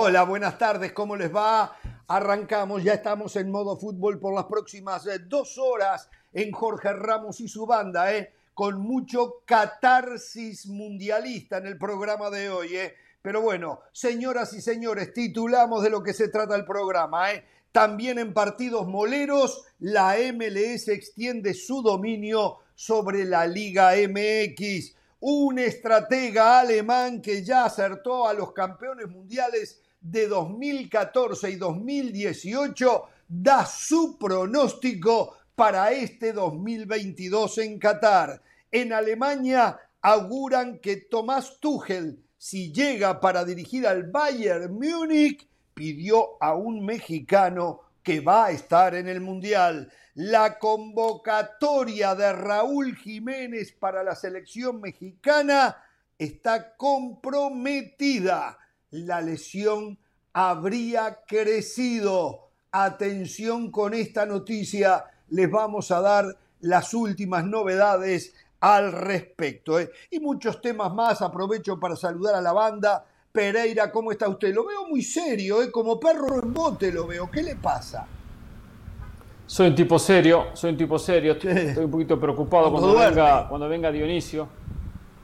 Hola, buenas tardes, ¿cómo les va? Arrancamos, ya estamos en modo fútbol por las próximas eh, dos horas en Jorge Ramos y su banda, ¿eh? con mucho catarsis mundialista en el programa de hoy. ¿eh? Pero bueno, señoras y señores, titulamos de lo que se trata el programa. ¿eh? También en partidos moleros, la MLS extiende su dominio sobre la Liga MX un estratega alemán que ya acertó a los campeones mundiales de 2014 y 2018, da su pronóstico para este 2022 en Qatar. En Alemania auguran que Tomás Tuchel, si llega para dirigir al Bayern Múnich, pidió a un mexicano que va a estar en el Mundial la convocatoria de Raúl Jiménez para la selección mexicana está comprometida. La lesión habría crecido. Atención con esta noticia, les vamos a dar las últimas novedades al respecto. ¿eh? Y muchos temas más, aprovecho para saludar a la banda. Pereira, ¿cómo está usted? Lo veo muy serio, ¿eh? como perro en bote lo veo. ¿Qué le pasa? Soy un tipo serio, soy un tipo serio. Estoy un poquito preocupado cuando venga, cuando venga Dionisio.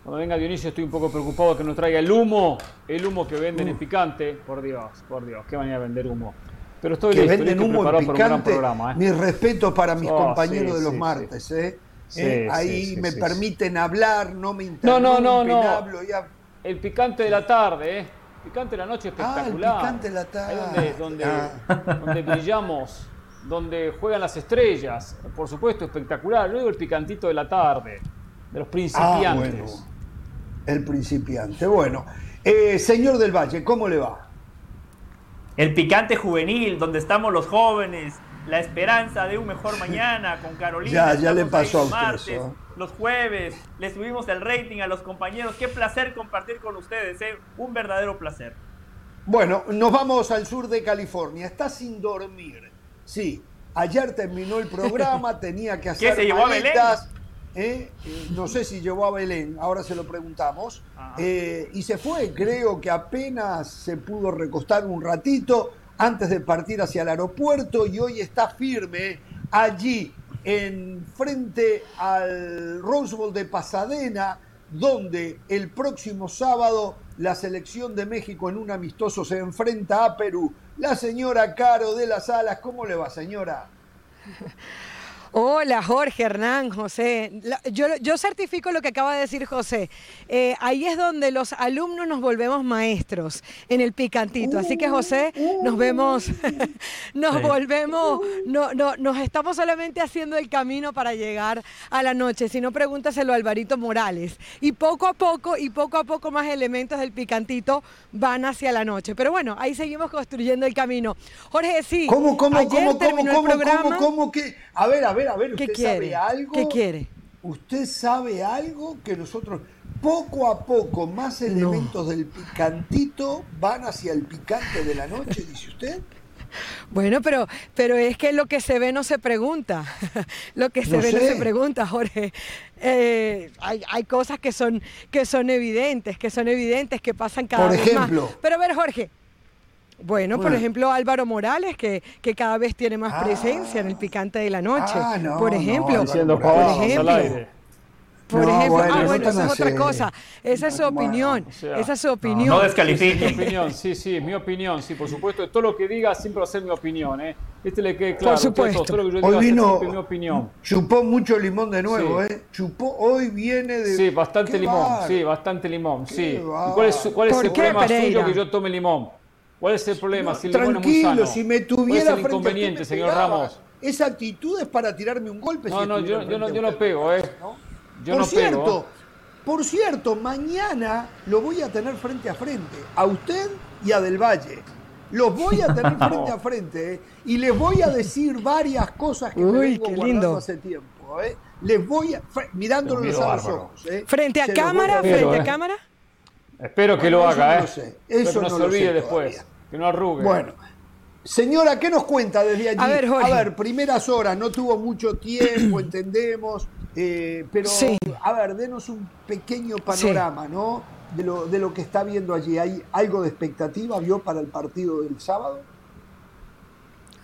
Cuando venga Dionisio estoy un poco preocupado que nos traiga el humo, el humo que venden en picante. Por Dios, por Dios, qué manera de vender humo. Pero estoy que venden humo en picante. Programa, ¿eh? Mis respetos para mis oh, compañeros de los martes, ¿eh? ¿eh? Ahí me permiten hablar, no me interrumpen, no, no, no, no. hablo El picante de la tarde, ¿eh? Picante de la noche espectacular. Ah, el picante de la tarde. Ahí donde, donde, ah. donde brillamos donde juegan las estrellas, por supuesto, espectacular. Luego el picantito de la tarde, de los principiantes. Ah, bueno. El principiante. Bueno, eh, señor del Valle, ¿cómo le va? El picante juvenil, donde estamos los jóvenes, la esperanza de un mejor mañana con Carolina. Ya, ya le pasó a usted Los jueves, le subimos el rating a los compañeros. Qué placer compartir con ustedes, ¿eh? un verdadero placer. Bueno, nos vamos al sur de California. Está sin dormir Sí, ayer terminó el programa, tenía que hacer ¿Qué, se llevó a Belén? ¿Eh? no sé si llevó a Belén, ahora se lo preguntamos. Eh, y se fue, creo que apenas se pudo recostar un ratito antes de partir hacia el aeropuerto y hoy está firme allí en frente al Rose Bowl de Pasadena, donde el próximo sábado la selección de México en un amistoso se enfrenta a Perú. La señora Caro de las Alas, ¿cómo le va, señora? Hola, Jorge, Hernán, José. Yo, yo certifico lo que acaba de decir José. Eh, ahí es donde los alumnos nos volvemos maestros, en el picantito. Así que, José, nos vemos, nos volvemos, no, no, nos estamos solamente haciendo el camino para llegar a la noche. Si no, pregúntaselo a Alvarito Morales. Y poco a poco, y poco a poco más elementos del picantito van hacia la noche. Pero bueno, ahí seguimos construyendo el camino. Jorge, sí. ¿Cómo, cómo, cómo, cómo, cómo, cómo, cómo, que? A ver, a ver a ver, ¿usted sabe algo? ¿Qué quiere? ¿Usted sabe algo que nosotros poco a poco más elementos del picantito van hacia el picante de la noche, dice usted? Bueno, pero, pero es que lo que se ve no se pregunta. lo que se ve no se pregunta, Jorge. Eh, hay, hay, cosas que son, que son evidentes, que son evidentes, que pasan cada Por vez ejemplo, más. Pero a ver, Jorge, bueno, por ejemplo, Álvaro Morales, que, que cada vez tiene más presencia en el picante de la noche. Ah, por ejemplo, por ejemplo. Por ejemplo, ah, bueno, esa es otra cosa. Esa es su opinión. esa es su opinión. No, descalifique. mi opinión, sí, sí, mi opinión, sí, por supuesto. Todo lo que diga siempre va a ser mi opinión, ¿eh? Este le quede claro. Por supuesto. Todo, lo que yo hoy vino, mi opinión. Chupó mucho limón de nuevo, ¿eh? Chupó, hoy viene de. Sí, bastante limón, sí, bastante limón, sí. ¿Cuál es, cuál es el problema suyo que yo tome limón? ¿Cuál es el problema? Si el Tranquilo, si me tuviera ¿Cuál es el inconveniente, señor Ramos? Esa actitud es para tirarme un golpe. No, no, yo, yo, no, yo no pego, ¿eh? Yo por no cierto, pego. por cierto, mañana lo voy a tener frente a frente, a usted y a Del Valle. Los voy a tener frente a frente ¿eh? y les voy a decir varias cosas que me vengo lindo. hace tiempo. ¿eh? Les voy a, mirándolos a los ojos. ¿eh? ¿Frente a cámara? ¿Frente a ¿eh? cámara? Espero que lo haga, ¿eh? Sé. Eso no, no, se olvide después. Que no arrugue. Bueno. Señora, ¿qué nos cuenta desde allí? A ver, Jorge. a ver primeras horas, no tuvo mucho tiempo, entendemos, eh, pero sí. a ver, denos un pequeño panorama, sí. ¿no? de lo, de lo que está viendo allí? ¿Hay algo de expectativa, vio, para el partido del sábado?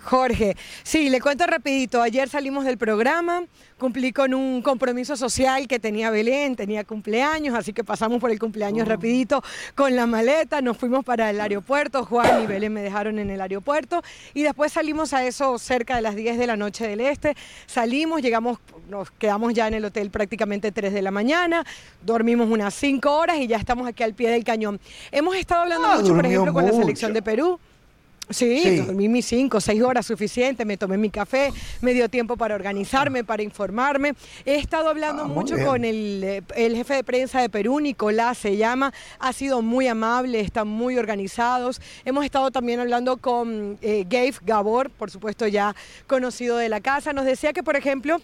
Jorge, sí, le cuento rapidito. Ayer salimos del programa, cumplí con un compromiso social que tenía Belén, tenía cumpleaños, así que pasamos por el cumpleaños oh. rapidito con la maleta, nos fuimos para el aeropuerto, Juan y Belén me dejaron en el aeropuerto y después salimos a eso cerca de las 10 de la noche del este, salimos, llegamos, nos quedamos ya en el hotel prácticamente 3 de la mañana, dormimos unas 5 horas y ya estamos aquí al pie del cañón. Hemos estado hablando ah, mucho, por ejemplo, con la selección de Perú. Sí, dormí mis cinco, seis horas suficiente, me tomé mi café, me dio tiempo para organizarme, para informarme. He estado hablando ah, mucho con el, el, jefe de prensa de Perú, Nicolás se llama, ha sido muy amable, están muy organizados. Hemos estado también hablando con eh, Gabe Gabor, por supuesto ya conocido de la casa. Nos decía que, por ejemplo,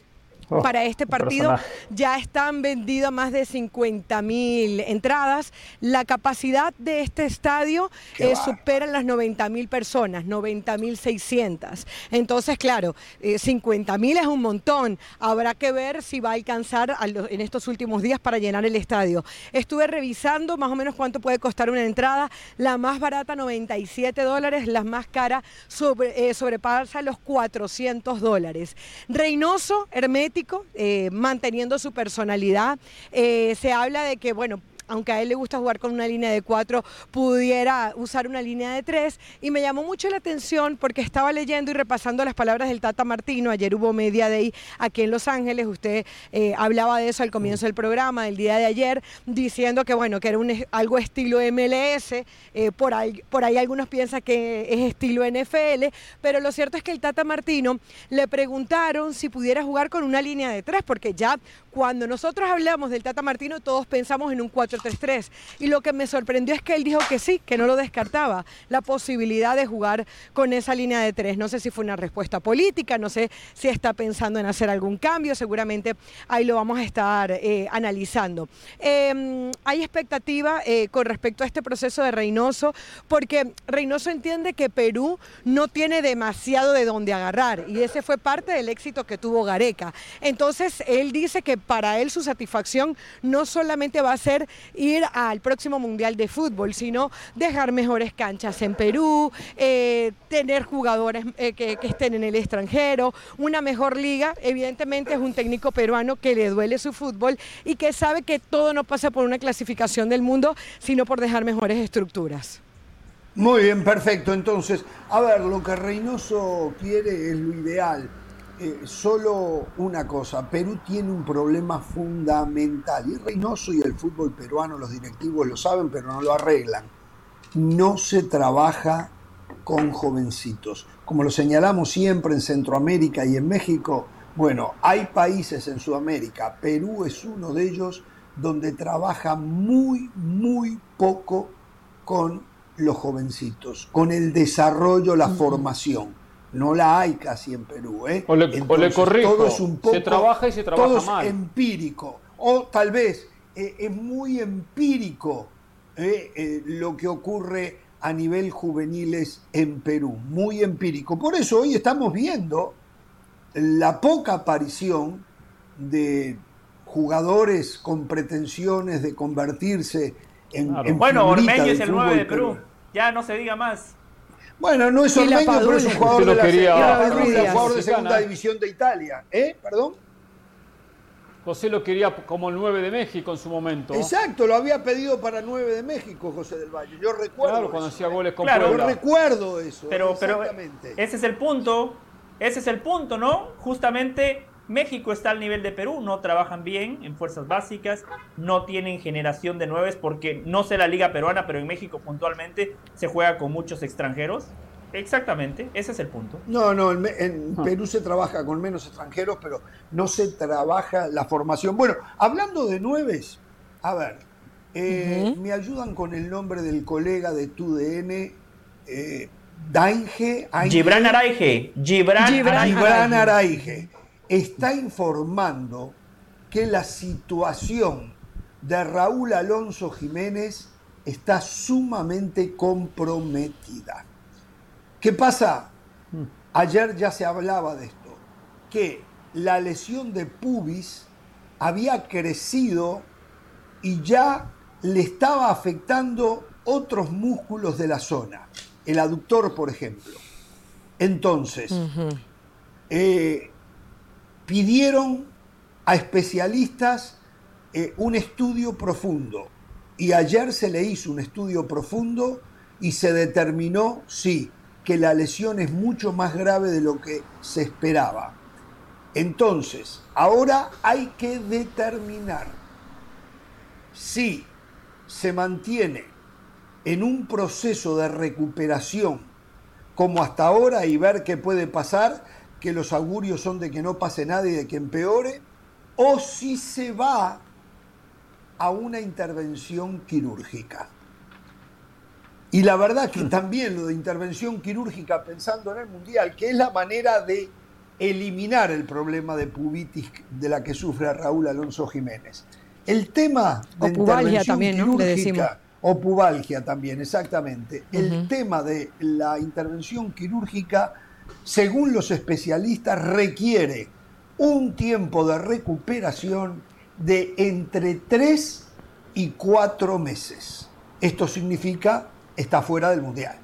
Oh, para este partido. Ya están vendidas más de 50 mil entradas. La capacidad de este estadio eh, supera las 90 mil personas, 90 mil 600. Entonces, claro, 50 eh, mil es un montón. Habrá que ver si va a alcanzar en estos últimos días para llenar el estadio. Estuve revisando más o menos cuánto puede costar una entrada. La más barata, 97 dólares. La más cara sobre, eh, sobrepasa los 400 dólares. Reynoso, Eh, manteniendo su personalidad. Eh, se habla de que, bueno, aunque a él le gusta jugar con una línea de cuatro, pudiera usar una línea de tres. Y me llamó mucho la atención porque estaba leyendo y repasando las palabras del Tata Martino. Ayer hubo Media Day aquí en Los Ángeles. Usted eh, hablaba de eso al comienzo del programa, del día de ayer, diciendo que bueno, que era algo estilo MLS. Eh, por, ahí, por ahí algunos piensan que es estilo NFL, pero lo cierto es que el Tata Martino le preguntaron si pudiera jugar con una línea de tres, porque ya cuando nosotros hablamos del Tata Martino, todos pensamos en un 4-3-3. Y lo que me sorprendió es que él dijo que sí, que no lo descartaba, la posibilidad de jugar con esa línea de tres. No sé si fue una respuesta política, no sé si está pensando en hacer algún cambio, seguramente ahí lo vamos a estar eh, analizando. Em, hay expectativa eh, con respecto a este proceso de Reynoso, porque Reynoso entiende que Perú no tiene demasiado de dónde agarrar, y ese fue parte del éxito que tuvo Gareca. Entonces, él dice que para él su satisfacción no solamente va a ser ir al próximo Mundial de Fútbol, sino dejar mejores canchas en Perú, eh, tener jugadores eh, que, estén en el extranjero, una mejor liga. Evidentemente es un técnico peruano que le duele su fútbol y que sabe que todo no pasa por una clasificación del mundo, sino por dejar mejores estructuras. Muy bien, perfecto. Entonces, a ver, lo que Reynoso quiere es lo ideal eh, solo una cosa, Perú tiene un problema fundamental y Reynoso y el fútbol peruano, los directivos lo saben, pero no lo arreglan. No se trabaja con jovencitos. Como lo señalamos siempre en Centroamérica y en México, bueno, hay países en Sudamérica, Perú es uno de ellos, donde trabaja muy, muy poco con los jovencincitos, con el desarrollo, la formación no la hay casi en Perú. ¿eh? O, le, corrijo, todo es un poco, se trabaja y se trabaja todo es empírico. O tal vez eh, es muy empírico ¿eh? Eh, lo que ocurre a nivel juveniles en Perú. Muy empírico. Por eso hoy estamos viendo la poca aparición de jugadores con pretensiones de convertirse en, bueno Ormeño es el 9 de Perú ya no se diga más bueno, no es Ormeño, pero es un jugador de la, quería, jugador de segunda división de Italia. ¿Eh? ¿Perdón? José lo quería como el 9 de México en su momento. Exacto, lo había pedido para 9 de México, José del Valle. Yo recuerdo. Claro, cuando hacía goles con claro, Yo recuerdo eso. Pero, pero ese es el punto. Ese es el punto, ¿no? Justamente México está al nivel de Perú, no trabajan bien en fuerzas básicas, no tienen generación de nueves porque no sé la liga peruana, pero en México puntualmente se juega con muchos extranjeros. Exactamente, ese es el punto. No, no, en, ah. Perú se trabaja con menos extranjeros, pero no se trabaja la formación. Bueno, hablando de nueves, a ver, eh, me ayudan con el nombre del colega de TUDN, eh, Dainge. Gibran Araige. Gibran, Araige está informando que la situación de Raúl Alonso Jiménez está sumamente comprometida. ¿Qué pasa? Hmm. Ayer ya se hablaba de esto, que la lesión de pubis había crecido y ya le estaba afectando otros músculos de la zona, el aductor, por ejemplo. Entonces, eh, pidieron a especialistas eh, un estudio profundo. Y ayer se le hizo un estudio profundo y se determinó, sí, que la lesión es mucho más grave de lo que se esperaba. Entonces, ahora hay que determinar si se mantiene en un proceso de recuperación como hasta ahora y ver qué puede pasar, que los augurios son de que no pase nada y de que empeore, o si se va a una intervención quirúrgica. Y la verdad que también lo de intervención quirúrgica pensando en el Mundial, que es la manera de eliminar el problema de pubitis de la que sufre Raúl Alonso Jiménez. El tema de o también, quirúrgica, o pubalgia también, exactamente. El tema de la intervención quirúrgica, según los especialistas, requiere un tiempo de recuperación de entre 3 y 4 meses. Esto significa está fuera del Mundial.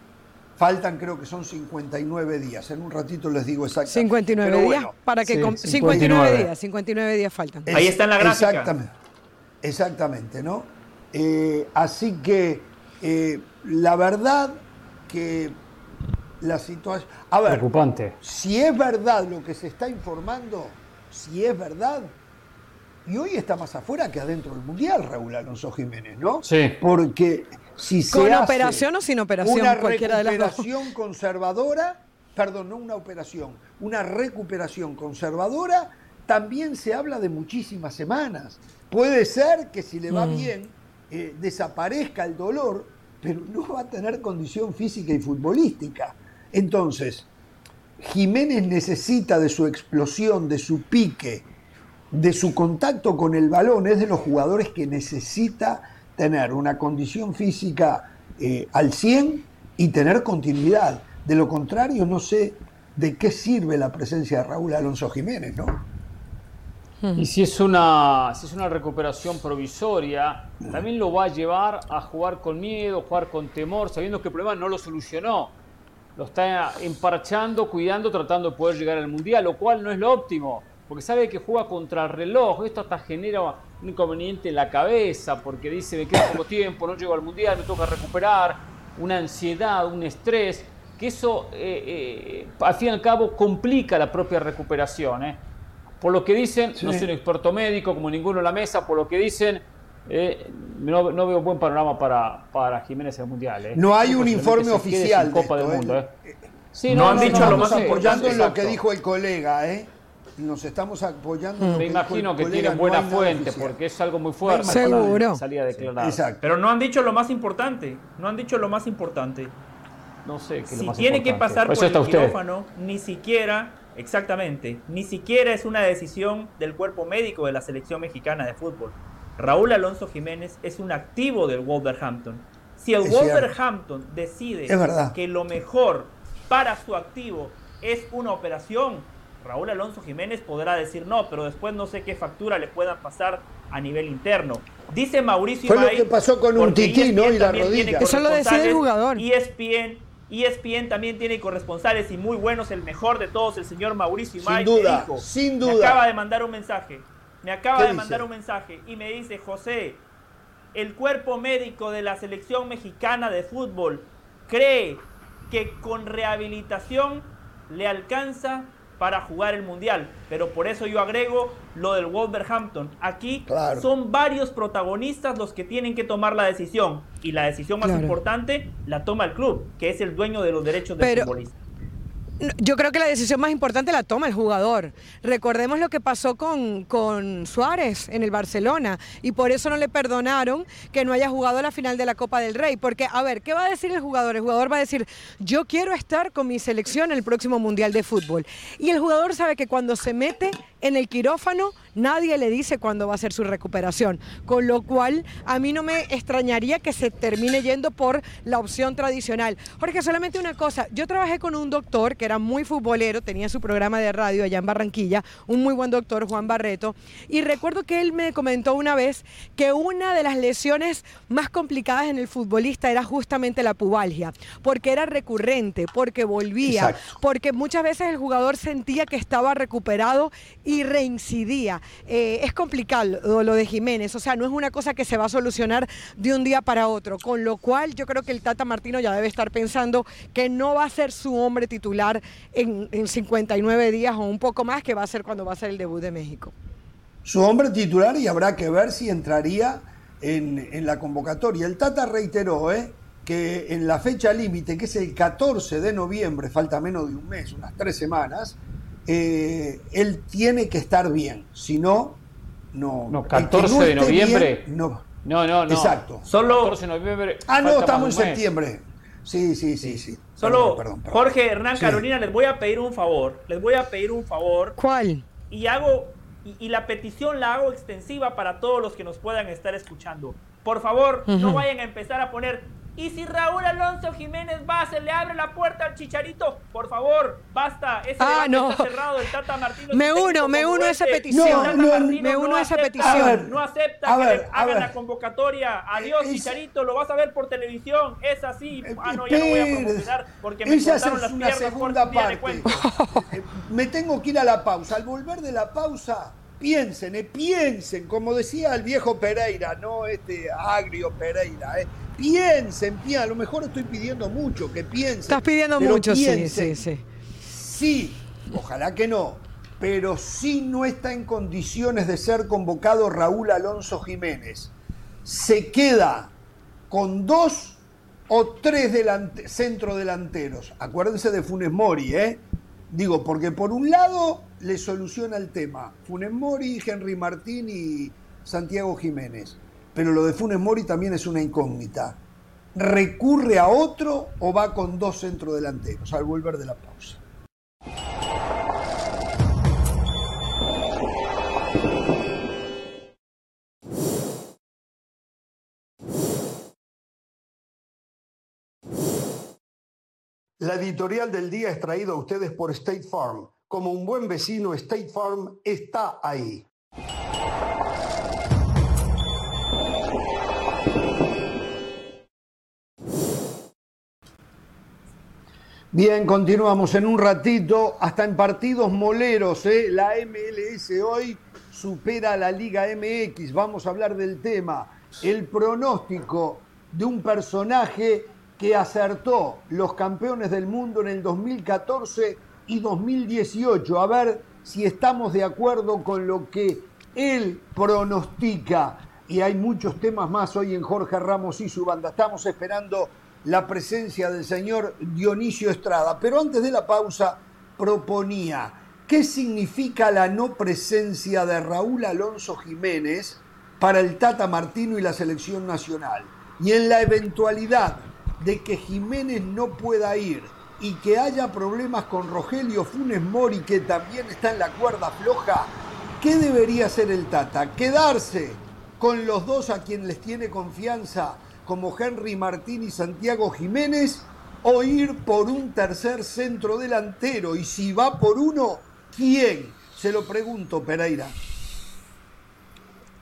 Faltan, creo que son 59 días. En un ratito les digo exactamente. 59 días para que 59. días, 59 días faltan. Ahí está en la gráfica. Exactamente. Exactamente, ¿no? Eh, así que eh, la verdad que la situación. A ver, Preocupante. si es verdad lo que se está informando, si es verdad, y hoy está más afuera que adentro del Mundial, Raúl Alonso Jiménez, ¿no? Sí. Porque si se ¿Con hace operación o sin operación? una cualquiera de las dos. recuperación conservadora, perdón, no una operación, una recuperación conservadora, también se habla de muchísimas semanas. Puede ser que si le va Mm. bien eh, desaparezca el dolor, pero no va a tener condición física y futbolística. Entonces, Jiménez necesita de su explosión, de su pique, de su contacto con el balón, es de los jugadores que necesita tener una condición física eh, al 100 y tener continuidad. De lo contrario, no sé de qué sirve la presencia de Raúl Alonso Jiménez, ¿no? Y si es, una, si es una recuperación provisoria, también lo va a llevar a jugar con miedo, jugar con temor, sabiendo que el problema no lo solucionó. Lo está emparchando, cuidando, tratando de poder llegar al Mundial, lo cual no es lo óptimo, porque sabe que juega contra el reloj. Esto hasta genera un inconveniente en la cabeza, porque dice, me queda poco tiempo, no llego al Mundial, me toca recuperar, una ansiedad, un estrés, que eso, eh, eh, al fin y al cabo, complica la propia recuperación. ¿eh? Por lo que dicen, no soy un experto médico como ninguno en la mesa, por lo que dicen, eh, no, no veo buen panorama para, para Jiménez en el Mundial. ¿eh? No hay un informe oficial de Copa esto, del Mundo. ¿eh? ¿eh? Sí, No han dicho lo más apoyando en lo que dijo el colega, ¿eh? Nos estamos apoyando en lo Me que imagino que tienen no buena fuente, oficial. porque es algo muy fuerte. Seguro. Salía a declarar. Exacto. Pero no han dicho lo más importante. No han dicho lo más importante. No sé qué es lo Si más tiene que pasar Por el usted. quirófano, ni siquiera, exactamente, ni siquiera es una decisión del cuerpo médico de la selección mexicana de fútbol. Raúl Alonso Jiménez es un activo del Wolverhampton. Si el Es cierto. Wolverhampton decide Es verdad. que lo mejor para su activo es una operación, Raúl Alonso Jiménez podrá decir no, pero después no sé qué factura le puedan pasar a nivel interno. Dice Mauricio Fue lo que pasó con un porque tití, ¿no? Y la también tiene rodilla. Eso lo decide el jugador. ESPN, ESPN también tiene corresponsales y muy buenos, el mejor de todos, el señor Mauricio Sin Imay, duda, dijo, sin me duda. acaba de mandar un mensaje, me acaba ¿Qué de dice? mandar un mensaje y me dice, José, el cuerpo médico de la selección mexicana de fútbol cree que con rehabilitación le alcanza para jugar el mundial. Pero por eso yo agrego lo del Wolverhampton. Aquí Claro. son varios protagonistas los que tienen que tomar la decisión. Y la decisión más Claro. importante la toma el club, que es el dueño de los derechos del Pero- futbolista. Yo creo que la decisión más importante la toma el jugador. Recordemos lo que pasó con, con Suárez en el Barcelona y por eso no le perdonaron que no haya jugado la final de la Copa del Rey. Porque, a ver, ¿qué va a decir el jugador? El jugador va a decir, yo quiero estar con mi selección en el próximo Mundial de Fútbol. Y el jugador sabe que cuando se mete en el quirófano nadie le dice cuándo va a ser su recuperación, con lo cual a mí no me extrañaría que se termine yendo por la opción tradicional. Jorge, solamente una cosa, yo trabajé con un doctor que era muy futbolero, tenía su programa de radio allá en Barranquilla, un muy buen doctor, Juan Barreto, y recuerdo que él me comentó una vez que una de las lesiones más complicadas en el futbolista era justamente la pubalgia, porque era recurrente, porque volvía, porque muchas veces el jugador sentía que estaba recuperado y reincidía. Eh, es complicado lo de Jiménez, o sea, no es una cosa que se va a solucionar de un día para otro, con lo cual yo creo que el Tata Martino ya debe estar pensando que no va a ser su hombre titular en, 59 días o un poco más, que va a ser cuando va a ser el debut de México. Su hombre titular y habrá que ver si entraría en, en la convocatoria. El Tata reiteró ¿eh? que en la fecha límite, que es el 14 de noviembre, falta menos de un mes, unas tres semanas, eh, él tiene que estar bien, si no, no. No, 14 de noviembre. no. No, no, no. Exacto. Solo 14 de noviembre. Ah, no, estamos en septiembre. Sí, sí, sí, sí. Solo, Jorge Hernán Carolina, les voy a pedir un favor. Les voy a pedir un favor. ¿Cuál? Y hago y, la petición la hago extensiva para todos los que nos puedan estar escuchando. Por favor, no vayan a empezar a poner y si Raúl Alonso Jiménez va, se le abre la puerta al Chicharito, por favor, basta. Ese ah, no. está cerrado. El Tata Martino me uno, me uno a esa petición. me uno a esa petición. no acepta que hagan la convocatoria. Adiós, Chicharito, lo vas a ver por televisión. Es así. Eh, ah, no, ya no voy a promocionar porque me Esa es las una segunda parte. Eh, me tengo que ir a la pausa. Al volver de la pausa, piensen, eh, piensen, como decía el viejo Pereira, no este agrio Pereira, eh, piensen, piensen, a lo mejor estoy pidiendo mucho, que piensen. Estás pidiendo mucho, sí, sí, sí. Sí, ojalá que no, pero sí no está en condiciones de ser convocado Raúl Alonso Jiménez. Se queda con dos o tres centro delanteros. Acuérdense de Funes Mori, ¿eh? Digo, porque por un lado le soluciona el tema Funes Mori, Henry Martín y Santiago Jiménez. Pero lo de Funes Mori también es una incógnita. ¿Recurre a otro o va con dos centrodelanteros al volver de la pausa? La editorial del día es traída a ustedes por State Farm. Como un buen vecino, State Farm está ahí. Bien, continuamos en un ratito, hasta en partidos moleros, ¿eh? la MLS hoy supera a la Liga MX, vamos a hablar del tema, el pronóstico de un personaje que acertó los campeones del mundo en el 2014 y 2018. A ver si estamos de acuerdo con lo que él pronostica. Y hay muchos temas más hoy en Jorge Ramos y su banda. Estamos esperando la presencia del señor Dionisio Estrada. Pero antes de la pausa proponía, ¿qué significa la no presencia de Raúl Alonso Jiménez para el Tata Martino y la selección nacional? Y en la eventualidad de que Jiménez no pueda ir y que haya problemas con Rogelio Funes Mori, que también está en la cuerda floja, ¿qué debería hacer el Tata? ¿Quedarse con los dos a quien les tiene confianza, como Henry Martín y Santiago Jiménez, o ir por un tercer centro delantero? Y si va por uno, ¿quién? Se lo pregunto, Pereira.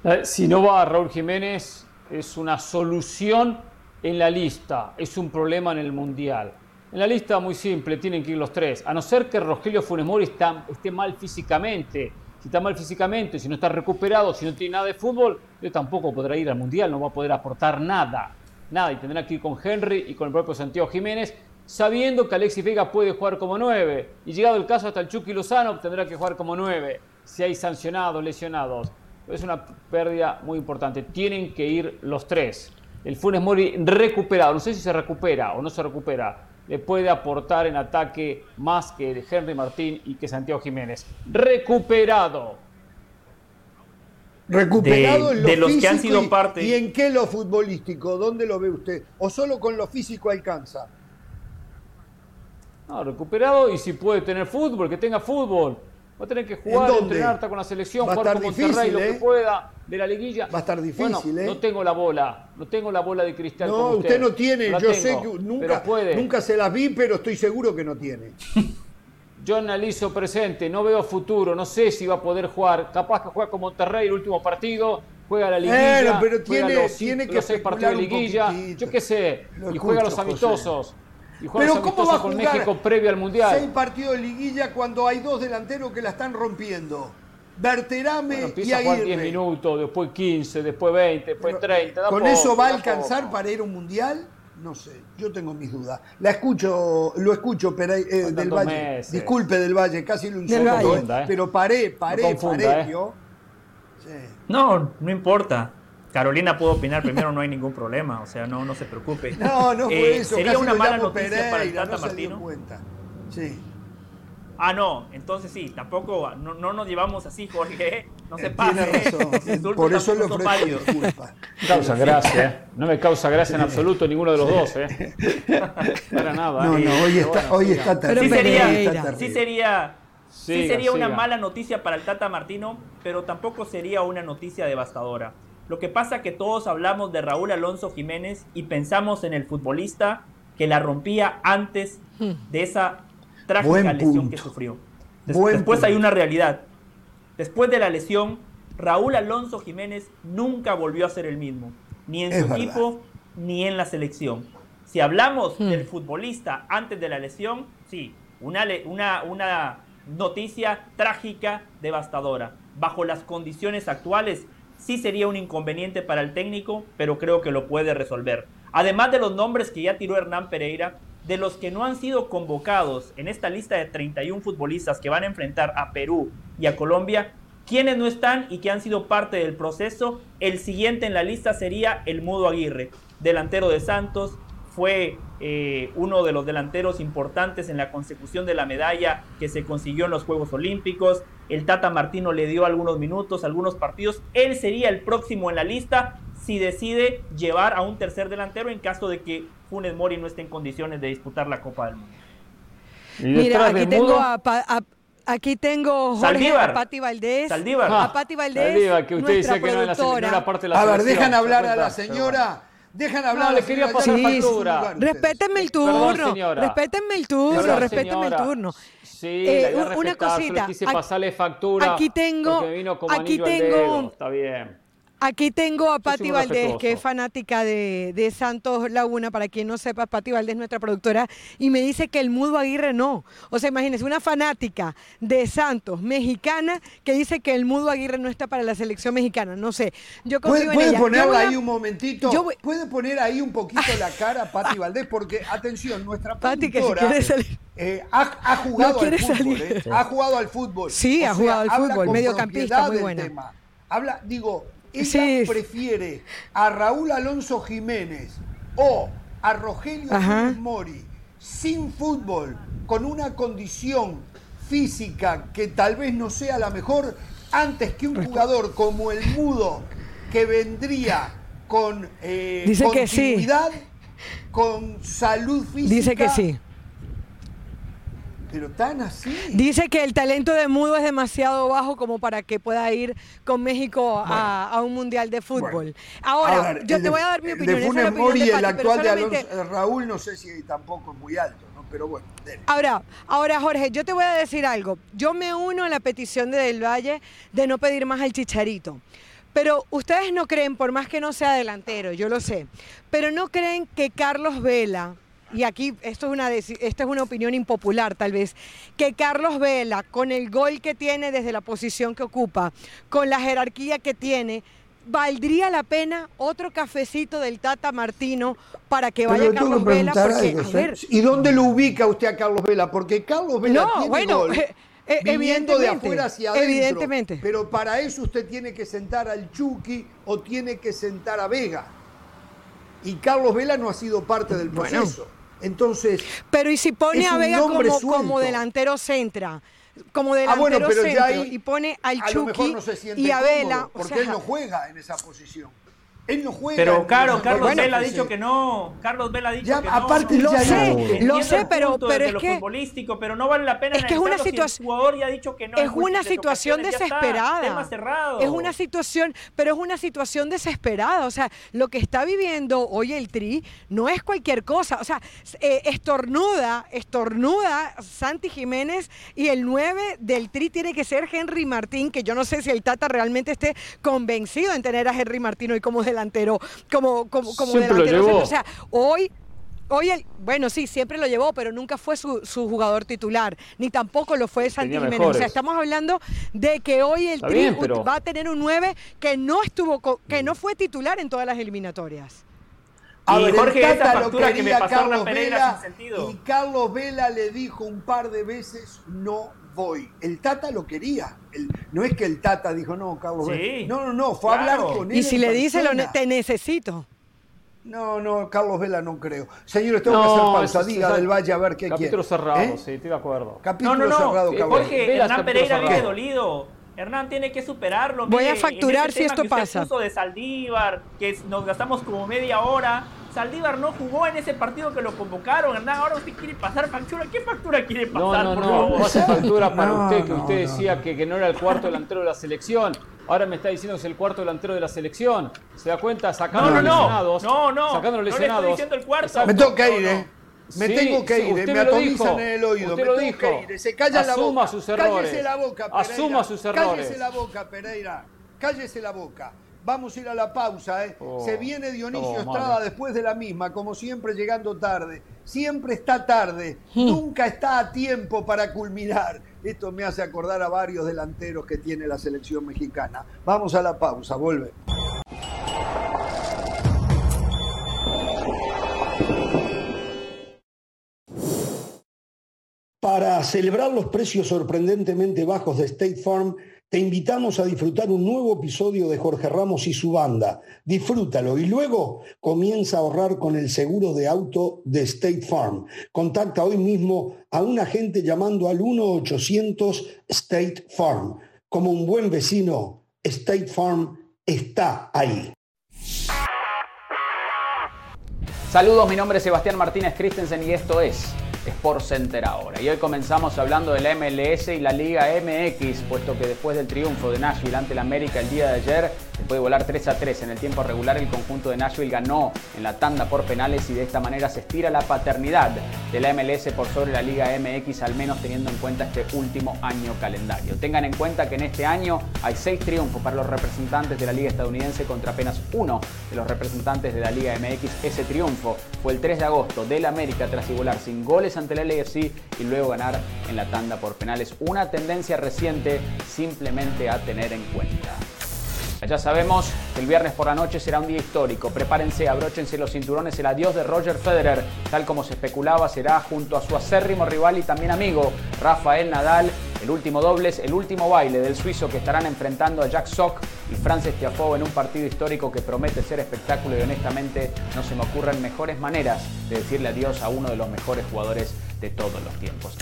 Eh, si no va Raúl Jiménez, es una solución en la lista es un problema en el Mundial. En la lista muy simple, tienen que ir los tres. A no ser que Rogelio Funes Mori esté mal físicamente. Si está mal físicamente, si no está recuperado, si no tiene nada de fútbol, él tampoco podrá ir al Mundial, no va a poder aportar nada. Nada, y tendrá que ir con Henry y con el propio Santiago Jiménez, sabiendo que Alexis Vega puede jugar como nueve. Y llegado el caso hasta el Chucky Lozano, tendrá que jugar como nueve, si hay sancionados, lesionados. Es una pérdida muy importante. Tienen que ir los tres el Funes Mori recuperado, no sé si se recupera o no se recupera, le puede aportar en ataque más que Henry Martín y que Santiago Jiménez. Recuperado. Recuperado de, en los que han sido parte. ¿Y en qué lo futbolístico? ¿Dónde lo ve usted? ¿O solo con lo físico alcanza? No, recuperado y si puede tener fútbol, que tenga fútbol. Va a tener que jugar, entrenar, estar con la selección, jugar con Monterrey lo que ¿eh? pueda de la liguilla. Va a estar difícil, ¿eh? No tengo la bola, no tengo la bola de cristal. No, usted. no tiene, yo sé que nunca, nunca se las vi, pero estoy seguro que no tiene. Yo analizo presente, no veo futuro, no sé si va a poder jugar. Capaz que juega con Monterrey el último partido, juega la liguilla, pero tiene, los, tiene que seis partidos de liguilla, yo qué sé, y juega los amistosos. Y pero ¿cómo va a jugar con México previo al Mundial. Seis partidos de liguilla cuando hay dos delanteros que la están rompiendo. Berterame y Aguirre. a 10 minutos, después 15, después 20, después 30. ¿Con eso va a alcanzar para ir a un mundial? No sé, yo tengo mis dudas. La escucho, lo escucho pero, eh, del Valle. Disculpe del Valle, casi lo insulto, ¿eh? pero paré, paré, paré, ¿eh? yo. No, no importa. Carolina pudo opinar primero, no hay ningún problema, o sea, no, no se preocupe. No, no fue eso. Sería una mala noticia para el Tata Martino. Sí. Ah, no, entonces sí, tampoco, no, no nos llevamos así, Jorge, no se pase. Tiene razón, por eso le ofrezco disculpas. Causa gracia, ¿eh? no me causa gracia en absoluto ninguno de los dos, ¿eh? Para nada. No, no, hoy está, hoy está terrible. Sí sería, sí sería, sí sería una mala noticia para el Tata Martino, pero tampoco sería una noticia devastadora. Lo que pasa es que todos hablamos de Raúl Alonso Jiménez y pensamos en el futbolista que la rompía antes hmm. de esa trágica lesión que sufrió. después hay una realidad. Después de la lesión, Raúl Alonso Jiménez nunca volvió a ser el mismo, ni en su equipo ni en la selección. Si hablamos hmm. del futbolista antes de la lesión, sí, una, una, una noticia trágica, devastadora. Bajo las condiciones actuales, sí sería un inconveniente para el técnico, pero creo que lo puede resolver. Además de los nombres que ya tiró Hernán Pereira, de los que no han sido convocados en esta lista de 31 futbolistas que van a enfrentar a Perú y a Colombia, quienes no están y que han sido parte del proceso, el siguiente en la lista sería el Mudo Aguirre, delantero de Santos, fue eh, uno de los delanteros importantes en la consecución de la medalla que se consiguió en los Juegos Olímpicos. El Tata Martino le dio algunos minutos, algunos partidos. Él sería el próximo en la lista si decide llevar a un tercer delantero en caso de que Funes Mori no esté en condiciones de disputar la Copa del Mundo. Mira, aquí tengo a, Aquí tengo Jorge, a Pati Valdés. Saldívar. A Pati Valdés. Saldívar, que usted dice que no, era parte de la A ver, dejan hablar a la señora. Dejan hablar. No, le quería pasar sí, factura. Respétenme el turno. respétenme el turno. Respétenme el turno. Sí, eh, una cosita. Quise pasarle factura. Aquí tengo. Vino como aquí tengo. Está bien. Aquí tengo a Patti Valdés, que es fanática de, Santos Laguna. Para quien no sepa, Patti Valdés es nuestra productora. Y me dice que el Mudo Aguirre no. O sea, imagínense, una fanática de Santos mexicana que dice que el Mudo Aguirre no está para la selección mexicana. No sé. Yo confío ¿Puede, ponerla ahí un momentito? ¿Puede poner ahí un poquito la cara a Patti Valdés? Porque, atención, nuestra productora... Eh, ha, jugado al fútbol, eh, ha jugado al fútbol. Sí, ha jugado al fútbol, mediocampista, muy buena. Habla, digo, ella prefiere a Raúl Alonso Jiménez o a Rogelio Mori sin fútbol, con una condición física que tal vez no sea la mejor, antes que un jugador como el Mudo, que vendría con eh, continuidad, con salud física. Dice que sí pero tan así. Dice que el talento de Mudo es demasiado bajo como para que pueda ir con México a, un mundial de fútbol. Ahora, yo te voy a dar mi opinión. De Funes Mori, el actual de Alonso, eh, Raúl, no sé si tampoco es muy alto, ¿no? Pero bueno. Ahora, ahora, Jorge, yo te voy a decir algo. Yo me uno a la petición de Del Valle de no pedir más al Chicharito. Pero ustedes no creen, por más que no sea delantero, yo lo sé, pero no creen que Carlos Vela y aquí esto es una, esta es una opinión impopular tal vez, que Carlos Vela, con el gol que tiene desde la posición que ocupa, con la jerarquía que tiene, ¿valdría la pena otro cafecito del Tata Martino para que vaya Carlos Vela? Porque, ¿Y dónde lo ubica usted a Carlos Vela? Porque Carlos Vela no, tiene bueno, gol. Eh, eh, viniendo de afuera hacia adentro. Evidentemente. Pero para eso usted tiene que sentar al Chucky o tiene que sentar a Vega. Y Carlos Vela no ha sido parte del proceso. Entonces. Pero ¿y si pone a Vega como, delantero centra? Como delantero ah, centro y pone al Chucky y a Vela. Porque él no juega en esa posición. Él no juega. Pero claro, Carlos Vela ha dicho que no. Carlos Vela ha dicho que aparte no. Lo sé, lo sé, pero, pero es lo que futbolístico, pero no vale la pena es que es una situación. jugador ya ha dicho que no. Es una situación desesperada. Es una situación, pero es una situación desesperada. O sea, lo que está viviendo hoy el Tri no es cualquier cosa. O sea, eh, estornuda, estornuda Santi Jiménez y el 9 del Tri tiene que ser Henry Martín, que yo no sé si el Tata realmente esté convencido en tener a Henry Martín hoy como delantero, como, como, como delantero. O sea, hoy Hoy, el, bueno, sí, siempre lo llevó, pero nunca fue su, jugador titular, ni tampoco lo fue Santi Jiménez. O sea, estamos hablando de que hoy el Tri va a tener un 9 que no estuvo, que no fue titular en todas las eliminatorias. y Jorge, esa factura que me Carlos Vela, Y Carlos Vela le dijo un par de veces, no voy. El Tata lo quería. no es que el Tata dijo, no, Carlos Vela. No, no, no, fue a hablar con él. Y si le dice, lo te necesito. No, no, Carlos Vela no creo. Señores, tengo que hacer pausa. Diga del Valle a ver qué capítulo quiere. Capítulo cerrado, ¿Eh? sí, estoy de acuerdo. Capítulo no, no, no. cerrado, Carlos. Jorge, Hernán Pereira vive dolido. Hernán tiene que superarlo. Voy a facturar si esto pasa. Puso de Saldívar, que nos gastamos como media hora. Saldívar no jugó en ese partido que lo convocaron. Ahora usted quiere pasar factura. ¿Qué factura quiere pasar? No, no, no. No hace factura para usted, que usted decía que, que no era el cuarto delantero de la selección. Ahora me está diciendo que es el cuarto delantero de la selección. ¿Se da cuenta? Sacando no, no, los lesionados. No, no. Sacando los lesionados. No le estoy diciendo el cuarto. Me tengo que ir, ¿eh? Me tengo que ir, me, me atomizan en el oído. Usted me lo dijo. Que ir. Se calla Asuma la boca. sus errores. Cállese la boca, Pereira. Asuma sus errores. Cállese la boca, Pereira. Cállese la boca. Vamos a ir a la pausa. ¿eh? Oh, Se viene Dionisio Estrada después de la misma, como siempre llegando tarde. Siempre está tarde, nunca está a tiempo para culminar. Esto me hace acordar a varios delanteros que tiene la selección mexicana. Vamos a la pausa, vuelve. Para celebrar los precios sorprendentemente bajos de State Farm, te invitamos a disfrutar un nuevo episodio de Jorge Ramos y su banda. Disfrútalo y luego comienza a ahorrar con el seguro de auto de State Farm. Contacta hoy mismo a un agente llamando al 1-800 State Farm. Como un buen vecino, State Farm está ahí. Saludos, mi nombre es Sebastián Martínez Christensen y esto es Sport Center ahora. Y hoy comenzamos hablando de la MLS y la Liga MX, puesto que después del triunfo de Nashville ante el América el día de ayer, después de volar 3 a 3 en el tiempo regular, el conjunto de Nashville ganó en la tanda por penales y de esta manera se estira la paternidad de la MLS por sobre la Liga MX, al menos teniendo en cuenta este último año calendario. Tengan en cuenta que en este año hay 6 triunfos para los representantes de la Liga estadounidense contra apenas uno de los representantes de la Liga MX. Ese triunfo fue el 3 de agosto del América tras igualar sin goles ante el LAFC y luego ganar en la tanda por penales. Una tendencia reciente simplemente a tener en cuenta. Ya sabemos que el viernes por la noche será un día histórico. Prepárense, abróchense los cinturones. El adiós de Roger Federer, tal como se especulaba, será junto a su acérrimo rival y también amigo, Rafael Nadal. El último dobles, el último baile del suizo que estarán enfrentando a Jack Sock y Frances Tiafoe en un partido histórico que promete ser espectáculo y honestamente no se me ocurren mejores maneras de decirle adiós a uno de los mejores jugadores de todos los tiempos.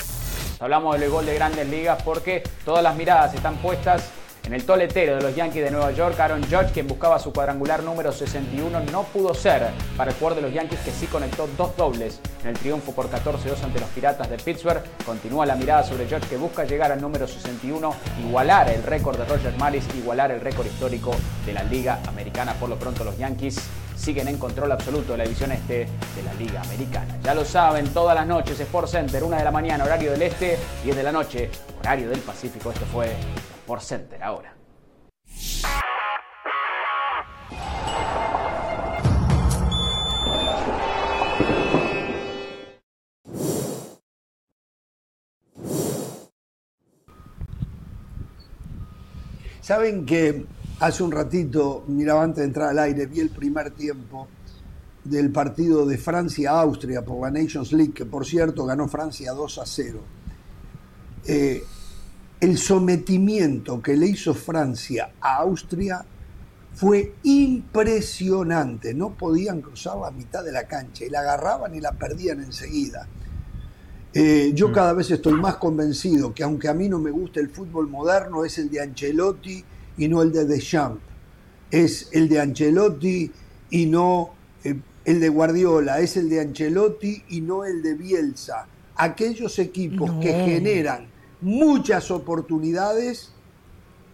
Hablamos del gol de grandes ligas porque todas las miradas están puestas en el toletero de los Yankees de Nueva York, Aaron Judge, quien buscaba su cuadrangular número 61, no pudo ser para el jugador de los Yankees que sí conectó dos dobles en el triunfo por 14-2 ante los Piratas de Pittsburgh. Continúa la mirada sobre Judge que busca llegar al número 61, igualar el récord de Roger Maris, igualar el récord histórico de la Liga Americana. Por lo pronto los Yankees siguen en control absoluto de la división este de la Liga Americana. Ya lo saben, todas las noches Sport Center, una de la mañana, horario del este, 10 de la noche, horario del Pacífico. Esto fue por Center ahora. Saben que hace un ratito, miraba antes de entrar al aire, vi el primer tiempo del partido de Francia-Austria por la Nations League, que por cierto ganó Francia 2 a 0. Eh, el sometimiento que le hizo Francia a Austria fue impresionante. No podían cruzar la mitad de la cancha y la agarraban y la perdían enseguida. Eh, yo mm. cada vez estoy más convencido que aunque a mí no me gusta el fútbol moderno, es el de Ancelotti y no el de Deschamps. es el de Ancelotti y no eh, el de Guardiola, es el de Ancelotti y no el de Bielsa. Aquellos equipos que generan muchas oportunidades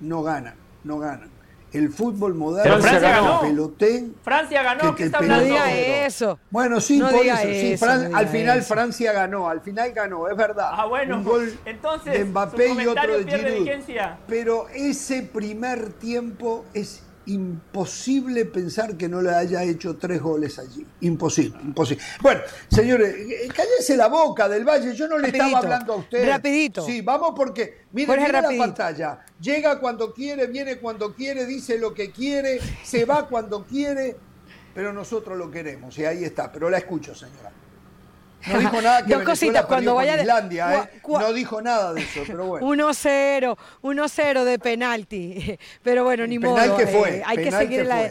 no ganan, no ganan. El fútbol moderno Francia ganó. pelotén. Francia ganó, que- ¿qué que está el No diga eso. Bueno, sí, No por eso. sí, eso, Fran- no diga al final eso. Francia ganó, al final ganó, es verdad. Ah, bueno, Un gol entonces, de su Mbappé y otro de Giroud. Pero ese primer tiempo es imposible pensar que no le haya hecho tres goles allí. Imposible, imposible. Bueno, señores, eh, cállese la boca del Valle. Yo no le Rapidito, estaba hablando a usted. rapidito. Sí, vamos porque, mire, Jorge, mire la pantalla. Llega cuando quiere, viene cuando quiere, dice lo que quiere, se va cuando quiere, pero nosotros lo queremos. Y ahí está. Pero la escucho, señora. No dijo nada que Dos Venezuela cositas, cuando vaya de- Islandia, ¿eh? No dijo nada de eso, pero bueno. 1-0, 1-0 de penalti. Pero bueno, ni penal modo. que fue, eh, hay que seguir que la.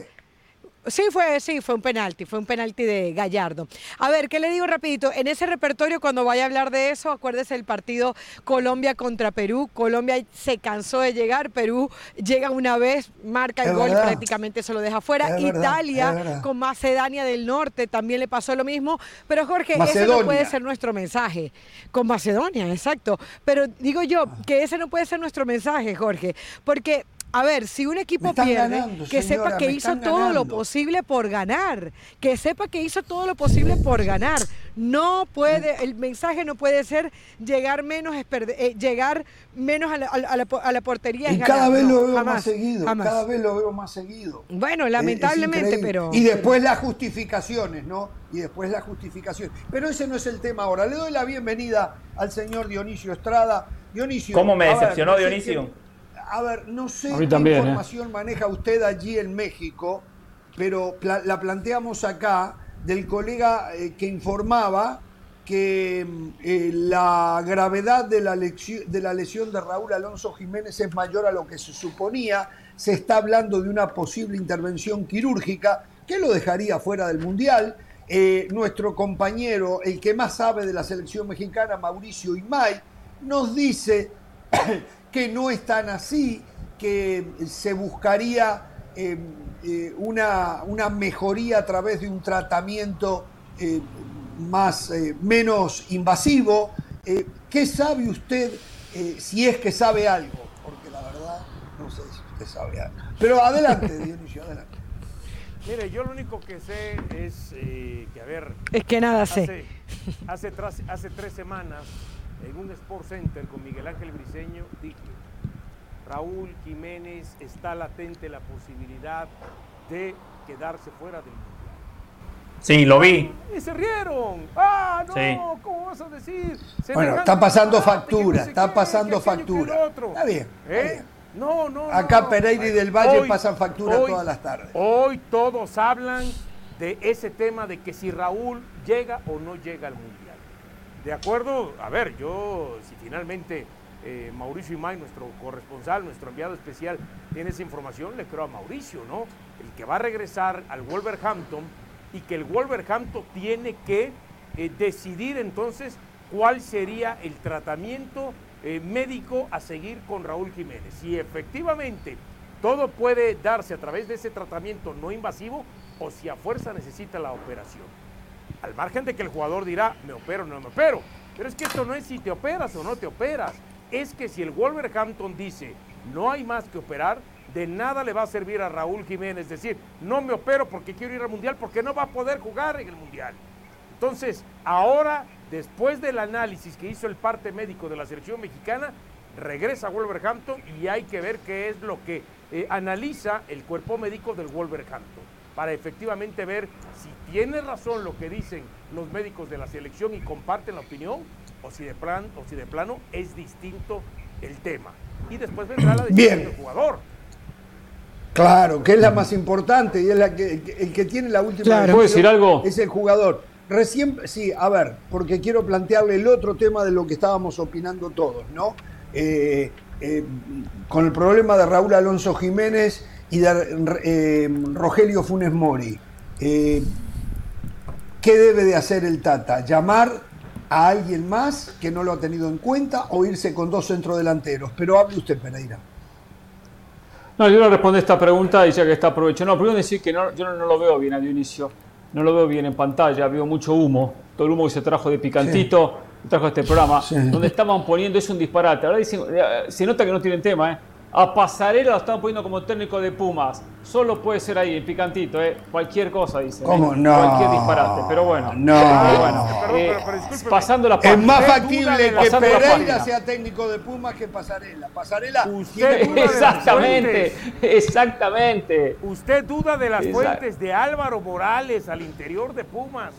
Sí, fue, sí, fue un penalti, fue un penalti de Gallardo. A ver, ¿qué le digo rapidito? En ese repertorio, cuando vaya a hablar de eso, acuérdese el partido Colombia contra Perú. Colombia se cansó de llegar, Perú llega una vez, marca el Es gol y prácticamente se lo deja fuera. Es Italia verdad. con Macedonia del Norte también le pasó lo mismo. Pero Jorge, ese no Macedonia. puede ser nuestro mensaje. Con Macedonia, exacto. Pero digo yo que ese no puede ser nuestro mensaje, Jorge, porque... A ver, si un equipo pierde, ganando, que señora, sepa que hizo todo lo posible por ganar, que sepa que hizo todo lo posible por ganar. No puede, el mensaje no puede ser llegar menos, eh, llegar menos a la, a la- a la po- a la portería. Y es cada ganar. vez lo veo jamás, más seguido, jamás. cada vez lo veo más seguido. Bueno, Es- lamentablemente, pero Y después las justificaciones, ¿no? Y después las justificaciones. Pero ese no es el tema ahora. Le doy la bienvenida al señor Dionisio Estrada. Dionisio. ¿Cómo me ver, decepcionó no sé Dionisio? A ver, no sé qué también, ¿eh? información maneja usted allí en México, pero pla- la planteamos acá del colega eh, que informaba que mm, eh, la gravedad de la, lecci- de la lesión de Raúl Alonso Jiménez es mayor a lo que se suponía. Se está hablando de una posible intervención quirúrgica que lo dejaría fuera del Mundial. Eh, nuestro compañero, el que más sabe de la selección mexicana, Mauricio Imay, nos dice que no es tan así, que se buscaría eh, eh, una, una mejoría a través de un tratamiento eh, más, eh, menos invasivo. Eh, ¿Qué sabe usted, eh, si es que sabe algo? Porque la verdad, no sé si usted sabe algo. Pero adelante, Dionisio, adelante. Mire, yo lo único que sé es eh, que, a ver, es que nada sé. hace, hace tres semanas, en un Sport Center con Miguel Ángel Briseño, dije, Raúl Jiménez está latente la posibilidad de quedarse fuera del Mundial. Sí, lo vi. Y se rieron. ¡Ah, no! Sí. ¿Cómo vas a decir? Bueno, está pasando factura, no sé está qué, pasando factura. Está bien, está bien. No, no, no, Acá no. Pereira y del Valle Hoy- pasan factura hoy- todas las tardes. Hoy todos hablan de ese tema de que si Raúl llega o no llega al Mundial. De acuerdo, a ver, yo, si finalmente eh, Mauricio Imay, nuestro corresponsal, nuestro enviado especial, tiene esa información, le creo a Mauricio, ¿no? El que va a regresar al Wolverhampton y que el Wolverhampton tiene que eh, decidir entonces cuál sería el tratamiento eh, médico a seguir con Raúl Jiménez. Si efectivamente todo puede darse a través de ese tratamiento no invasivo o si a fuerza necesita la operación. Al margen de que el jugador dirá, me opero o no me opero. Pero es que esto no es si te operas o no te operas. Es que si el Wolverhampton dice, no hay más que operar, de nada le va a servir a Raúl Jiménez decir, no me opero porque quiero ir al Mundial, porque no va a poder jugar en el Mundial. Entonces, ahora, después del análisis que hizo el parte médico de la selección mexicana, regresa a Wolverhampton y hay que ver qué es lo que eh, analiza el cuerpo médico del Wolverhampton para efectivamente ver si tiene razón lo que dicen los médicos de la selección y comparten la opinión o si de, plan, o si de plano es distinto el tema. Y después vendrá la decisión Bien. del jugador. Claro, que es la más importante y es la que, el que tiene la última Claro. decisión ¿Puedo decir algo? Es el jugador. Recién, sí, a ver, porque quiero plantearle el otro tema de lo que estábamos opinando todos, ¿no? Eh, eh, con el problema de Raúl Alonso Jiménez y de eh, Rogelio Funes Mori. Eh, ¿Qué debe de hacer el Tata? ¿Llamar a alguien más que no lo ha tenido en cuenta o irse con dos centrodelanteros? Pero hable usted, Pereira. No, yo no respondí a esta pregunta y ya que está aprovechando. No, primero decir que no, yo no, lo veo bien a Dionisio. No lo veo bien en pantalla, veo mucho humo. Todo el humo que se trajo de picantito, trajo este programa, donde estaban poniendo, es un disparate. Ahora dicen, eh, se nota que no tienen tema, ¿eh? A Pasarela lo están poniendo como técnico de Pumas. Solo puede ser ahí, en picantito, ¿eh? Cualquier cosa, dice. ¿Cómo? No. Cualquier disparate, pero bueno. No. bueno, eh, pasando la Es más factible que Pereira sea técnico de Pumas que Pasarela. Pasarela. Usted exactamente, exactamente. Usted duda de las fuentes de Álvaro Morales al interior de Pumas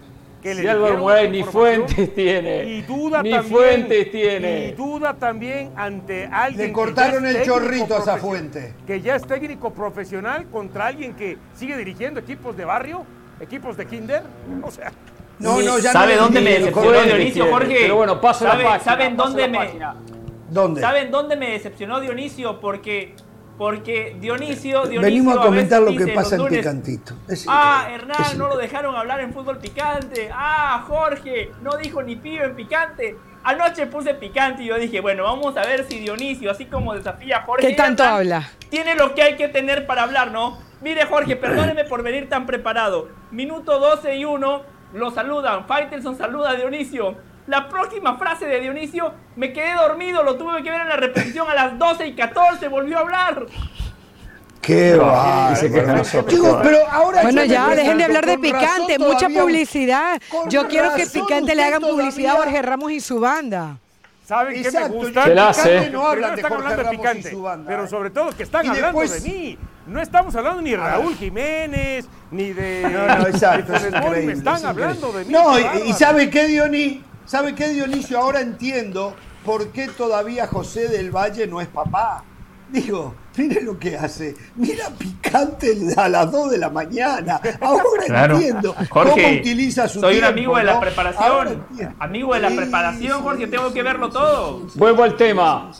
que si Álvaro Morales ni fuentes tiene. Y duda ni también, fuentes tiene. Y duda también ante alguien. Le cortaron el chorrito a esa fuente. Que ya es técnico profesional contra alguien que sigue dirigiendo equipos de barrio, equipos de kinder. O sea. No, no, ya ¿Sabe dónde me decepcionó Dionisio, Jorge? Pero bueno, paso ¿Sabe, la página, ¿Saben dónde me ¿Dónde? ¿Saben dónde me decepcionó Dionisio? Porque porque Dionisio, Dionisio Venimos a comentar lo que pasa en Picantito. ah, Hernán, no lo dejaron hablar en fútbol picante. Ah, Jorge, no dijo ni pibe en picante. Anoche puse picante y yo dije, bueno, vamos a ver si Dionisio, así como desafía a Jorge. ¿Qué tanto habla? Tiene lo que hay que tener para hablar, ¿no? Mire, Jorge, perdóneme por venir tan preparado. Minuto 12 y 1, lo saludan. Faitelson saluda a Dionisio. La próxima frase de Dionisio, me quedé dormido, lo tuve que ver en la repetición a las 12 y 14, volvió a hablar. Qué va. pero ahora bueno, ya, dejen de hablar de picante, mucha publicidad. Yo quiero que picante le hagan publicidad a Jorge Ramos y su banda. ¿Saben qué me gusta? Picante no hablan de están hablando de picante, su banda, pero sobre todo que están hablando de mí. No estamos hablando ni de Raúl Jiménez, ni de... No, no, exacto. me están hablando de mí. No, y, y ¿sabe qué, Dioní? ¿Sabe qué, Dionisio? Ahora entiendo por qué todavía José del Valle no es papá. Digo, mire lo que hace. Mira picante a las 2 de la mañana. Ahora entiendo Jorge, cómo utiliza su Soy un amigo de la preparación. Amigo de la preparación, Jorge, tengo que verlo todo. Vuelvo al tema.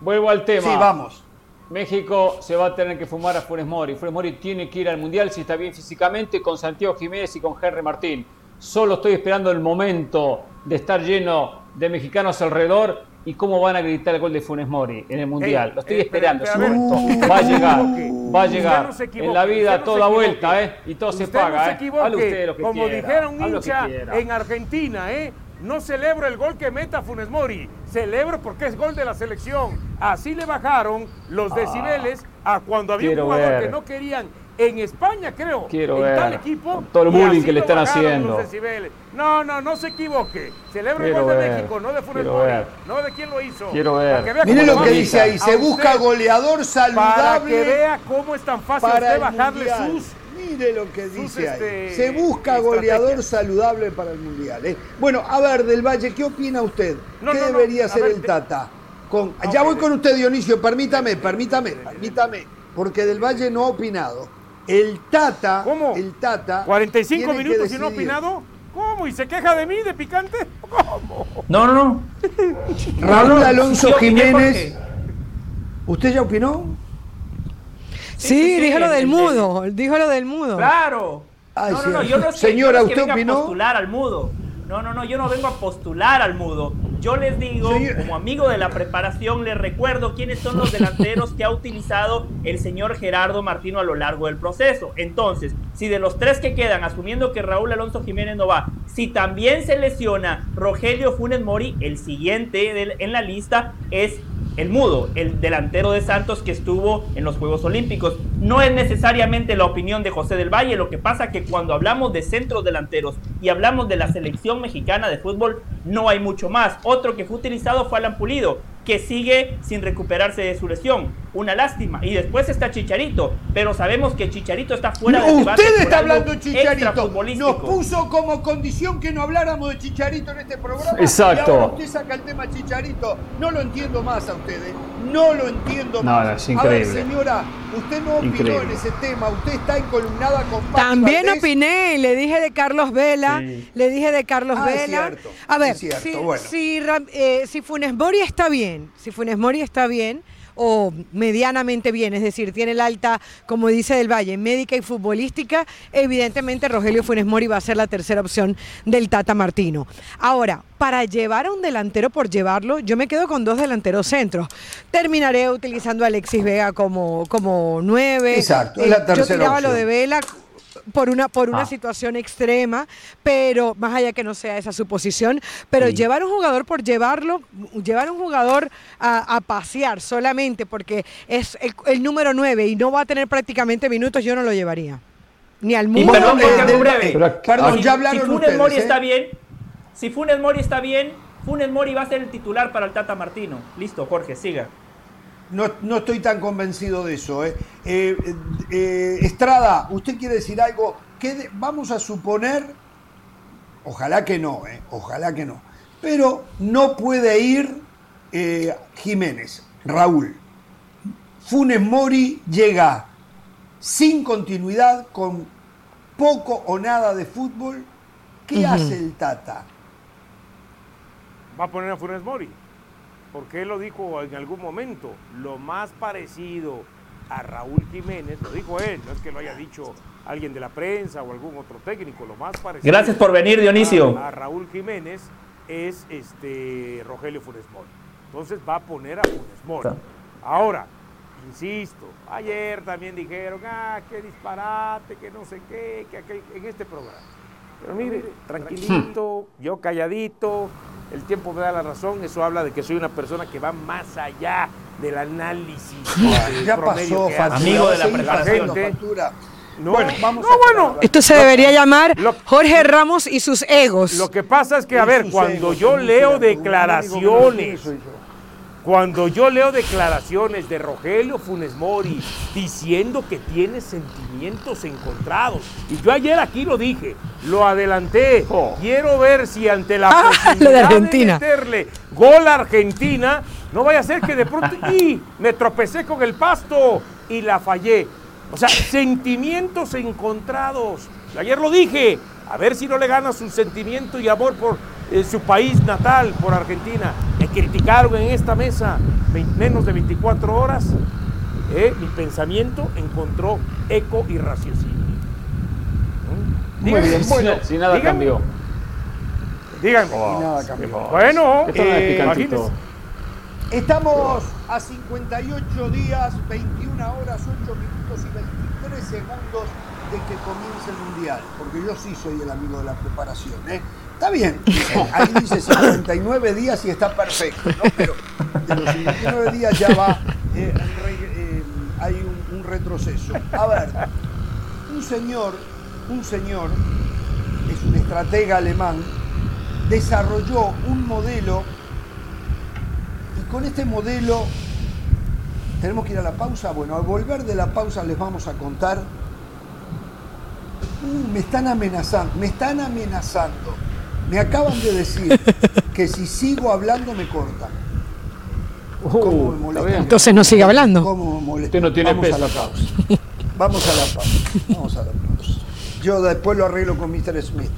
Vuelvo al tema. Sí, vamos. México se va a tener que fumar a Funes Mori. Funes Mori tiene que ir al Mundial si está bien físicamente con Santiago Jiménez y con Henry Martín. Solo estoy esperando el momento de estar lleno de mexicanos alrededor y cómo van a gritar el gol de Funes Mori en el Mundial. lo estoy esperando, ese momento. Va a llegar, va a llegar. en la vida toda vuelta, ¿eh? Y todo se paga, ¿eh? lo que Como dijeron hincha en Argentina, ¿eh? No celebro el gol que meta Funes Mori, celebro porque es gol de la selección. Así le bajaron los ah. decibeles a cuando había un jugador que no querían en España, creo. Quiero en ver. Tal equipo, todo el bullying que le están haciendo. No, no, no se equivoque. Celebra el gol de México, no de Funes Mori. No de quién lo hizo. Quiero ver. Mire lo que dice ahí. Se busca goleador saludable. Para que vea cómo es tan fácil usted bajarle sus. Mire lo que dice ahí. Este, se busca goleador saludable para el mundial. ¿eh? Bueno, a ver, Del Valle, ¿qué opina usted? ¿Qué debería hacer el Tata? Con, ya voy con usted, Dionisio. Permítame, permítame, permítame. Porque Del Valle no ha opinado. El Tata. ¿Cómo? El Tata. 45 minutos y no ha opinado. ¿Cómo? ¿Y se queja de mí, de picante? ¿Cómo? No, no, no. Raúl Alonso Jiménez. ¿Usted ya opinó? Sí, dijo lo del mudo. Dijo lo del mudo. Claro. no, no, no, yo no es Señora, ¿usted opinó? postular al mudo. No, no, no, yo no vengo a postular al mudo. Yo les digo, como amigo de la preparación, les recuerdo quiénes son los delanteros que ha utilizado el señor Gerardo Martino a lo largo del proceso. Entonces, si de los tres que quedan, asumiendo que Raúl Alonso Jiménez no va, si también se lesiona Rogelio Funes Mori, el siguiente en la lista es el mudo, el delantero de Santos que estuvo en los Juegos Olímpicos. No es necesariamente la opinión de José del Valle, lo que pasa que cuando hablamos de centros delanteros y hablamos de la selección mexicana de fútbol, no hay mucho más. Otro que fue utilizado fue Alan Pulido, que sigue sin recuperarse de su lesión. Una lástima. Y después está Chicharito, pero sabemos que Chicharito está fuera de Usted está hablando de Chicharito. Nos puso como condición que no habláramos de Chicharito en este programa. Exacto. Y ahora usted saca el tema Chicharito. No lo entiendo más a ustedes. No lo entiendo más. No, es increíble. A ver, señora, usted no opinó en ese tema. Usted está encolumnada con También opiné, le dije de Carlos Vela, le dije de Carlos ah, Vela. cierto, a ver, cierto, si, bueno. si, eh, si Funes Mori está bien, si Funes Mori está bien, o medianamente bien, es decir, tiene el alta, como dice Del Valle, médica y futbolística, evidentemente Rogelio Funes Mori va a ser la tercera opción del Tata Martino. Ahora, para llevar a un delantero por llevarlo, yo me quedo con dos delanteros centros. Terminaré utilizando a Alexis Vega como, como nueve. Exacto, es la Eh, Yo tercera tiraba lo opción. de Vela por una, por una Ah. situación extrema, pero más allá que no sea esa su posición, pero Sí. llevar un jugador por llevarlo, llevar un jugador a, a pasear solamente porque es el, el número 9 y no va a tener prácticamente minutos, yo no lo llevaría. Ni al Y mundo. perdón, breve. Pero- Perdón, Si- ya hablaron si Funes ustedes, Mori ¿eh? está bien, si Funes Mori está bien, Funes Mori va a ser el titular para el Tata Martino. Listo, Jorge, siga. No, no estoy tan convencido de eso. ¿eh? Eh, eh, Estrada, ¿usted quiere decir algo? que de- vamos a suponer, ojalá que no, ¿eh? ojalá que no, pero no puede ir eh, Jiménez, Raúl. Funes Mori llega sin continuidad, con poco o nada de fútbol. ¿Qué hace el Tata? va a poner a Funes Mori. Porque él lo dijo en algún momento, lo más parecido a Raúl Jiménez, lo dijo él, no es que lo haya dicho alguien de la prensa o algún otro técnico, lo más parecido Gracias por venir, Dionisio. a, a Raúl Jiménez es este Rogelio Funes Mori. Entonces va a poner a Funes Mori. Ahora, insisto, ayer también dijeron, ah, qué disparate, que no sé qué, que aquel- en este programa. Pero mire, tranquilito, yo calladito, el tiempo me da la razón, eso habla de que soy una persona que va más allá del análisis. del Ya pasó, que. Amigo de la preparación. pasando factura. No, Bueno, vamos no, a bueno, Esto se debería llamar Lo- Jorge Ramos y sus egos. Lo que pasa es que, a ver, cuando egos, yo leo declaraciones. Cuando yo leo declaraciones de Rogelio Funes Mori diciendo que tiene sentimientos encontrados, y yo ayer aquí lo dije, lo adelanté, Oh. quiero ver si ante la Ah, posibilidad lo de Argentina. meterle gol a Argentina, no vaya a ser que de pronto, y me tropecé con el pasto y la fallé. O sea, sentimientos encontrados. Ayer lo dije, a ver si no le gana su sentimiento y amor por eh, su país natal, por Argentina. Criticaron en esta mesa menos de 24 horas. eh, mi pensamiento encontró eco y raciocinio. ¿Mm? Muy bien, bueno, si nada díganme, cambió. Díganme. Y nada cambió. Bueno, eh. Estamos a 58 días, 21 horas, 8 minutos y 23 segundos de que comience el Mundial. Porque yo sí soy el amigo de la preparación. ¿eh? Está bien, ahí dice 59 días y está perfecto, ¿no? Pero de los 59 días ya va, eh, eh, hay un, un retroceso. A ver, un señor, un señor, es un estratega alemán, desarrolló un modelo y con este modelo tenemos que ir a la pausa. Bueno, al volver de la pausa les vamos a contar. Uh, me están amenazando, me están amenazando. Me acaban de decir que si sigo hablando me cortan. ¿Cómo me. Entonces no sigue hablando. ¿Cómo me molesta? Usted no tiene Vamos peso a la pausa. Vamos a la pausa. Vamos a la pausa. Yo después lo arreglo con Mr. Smith.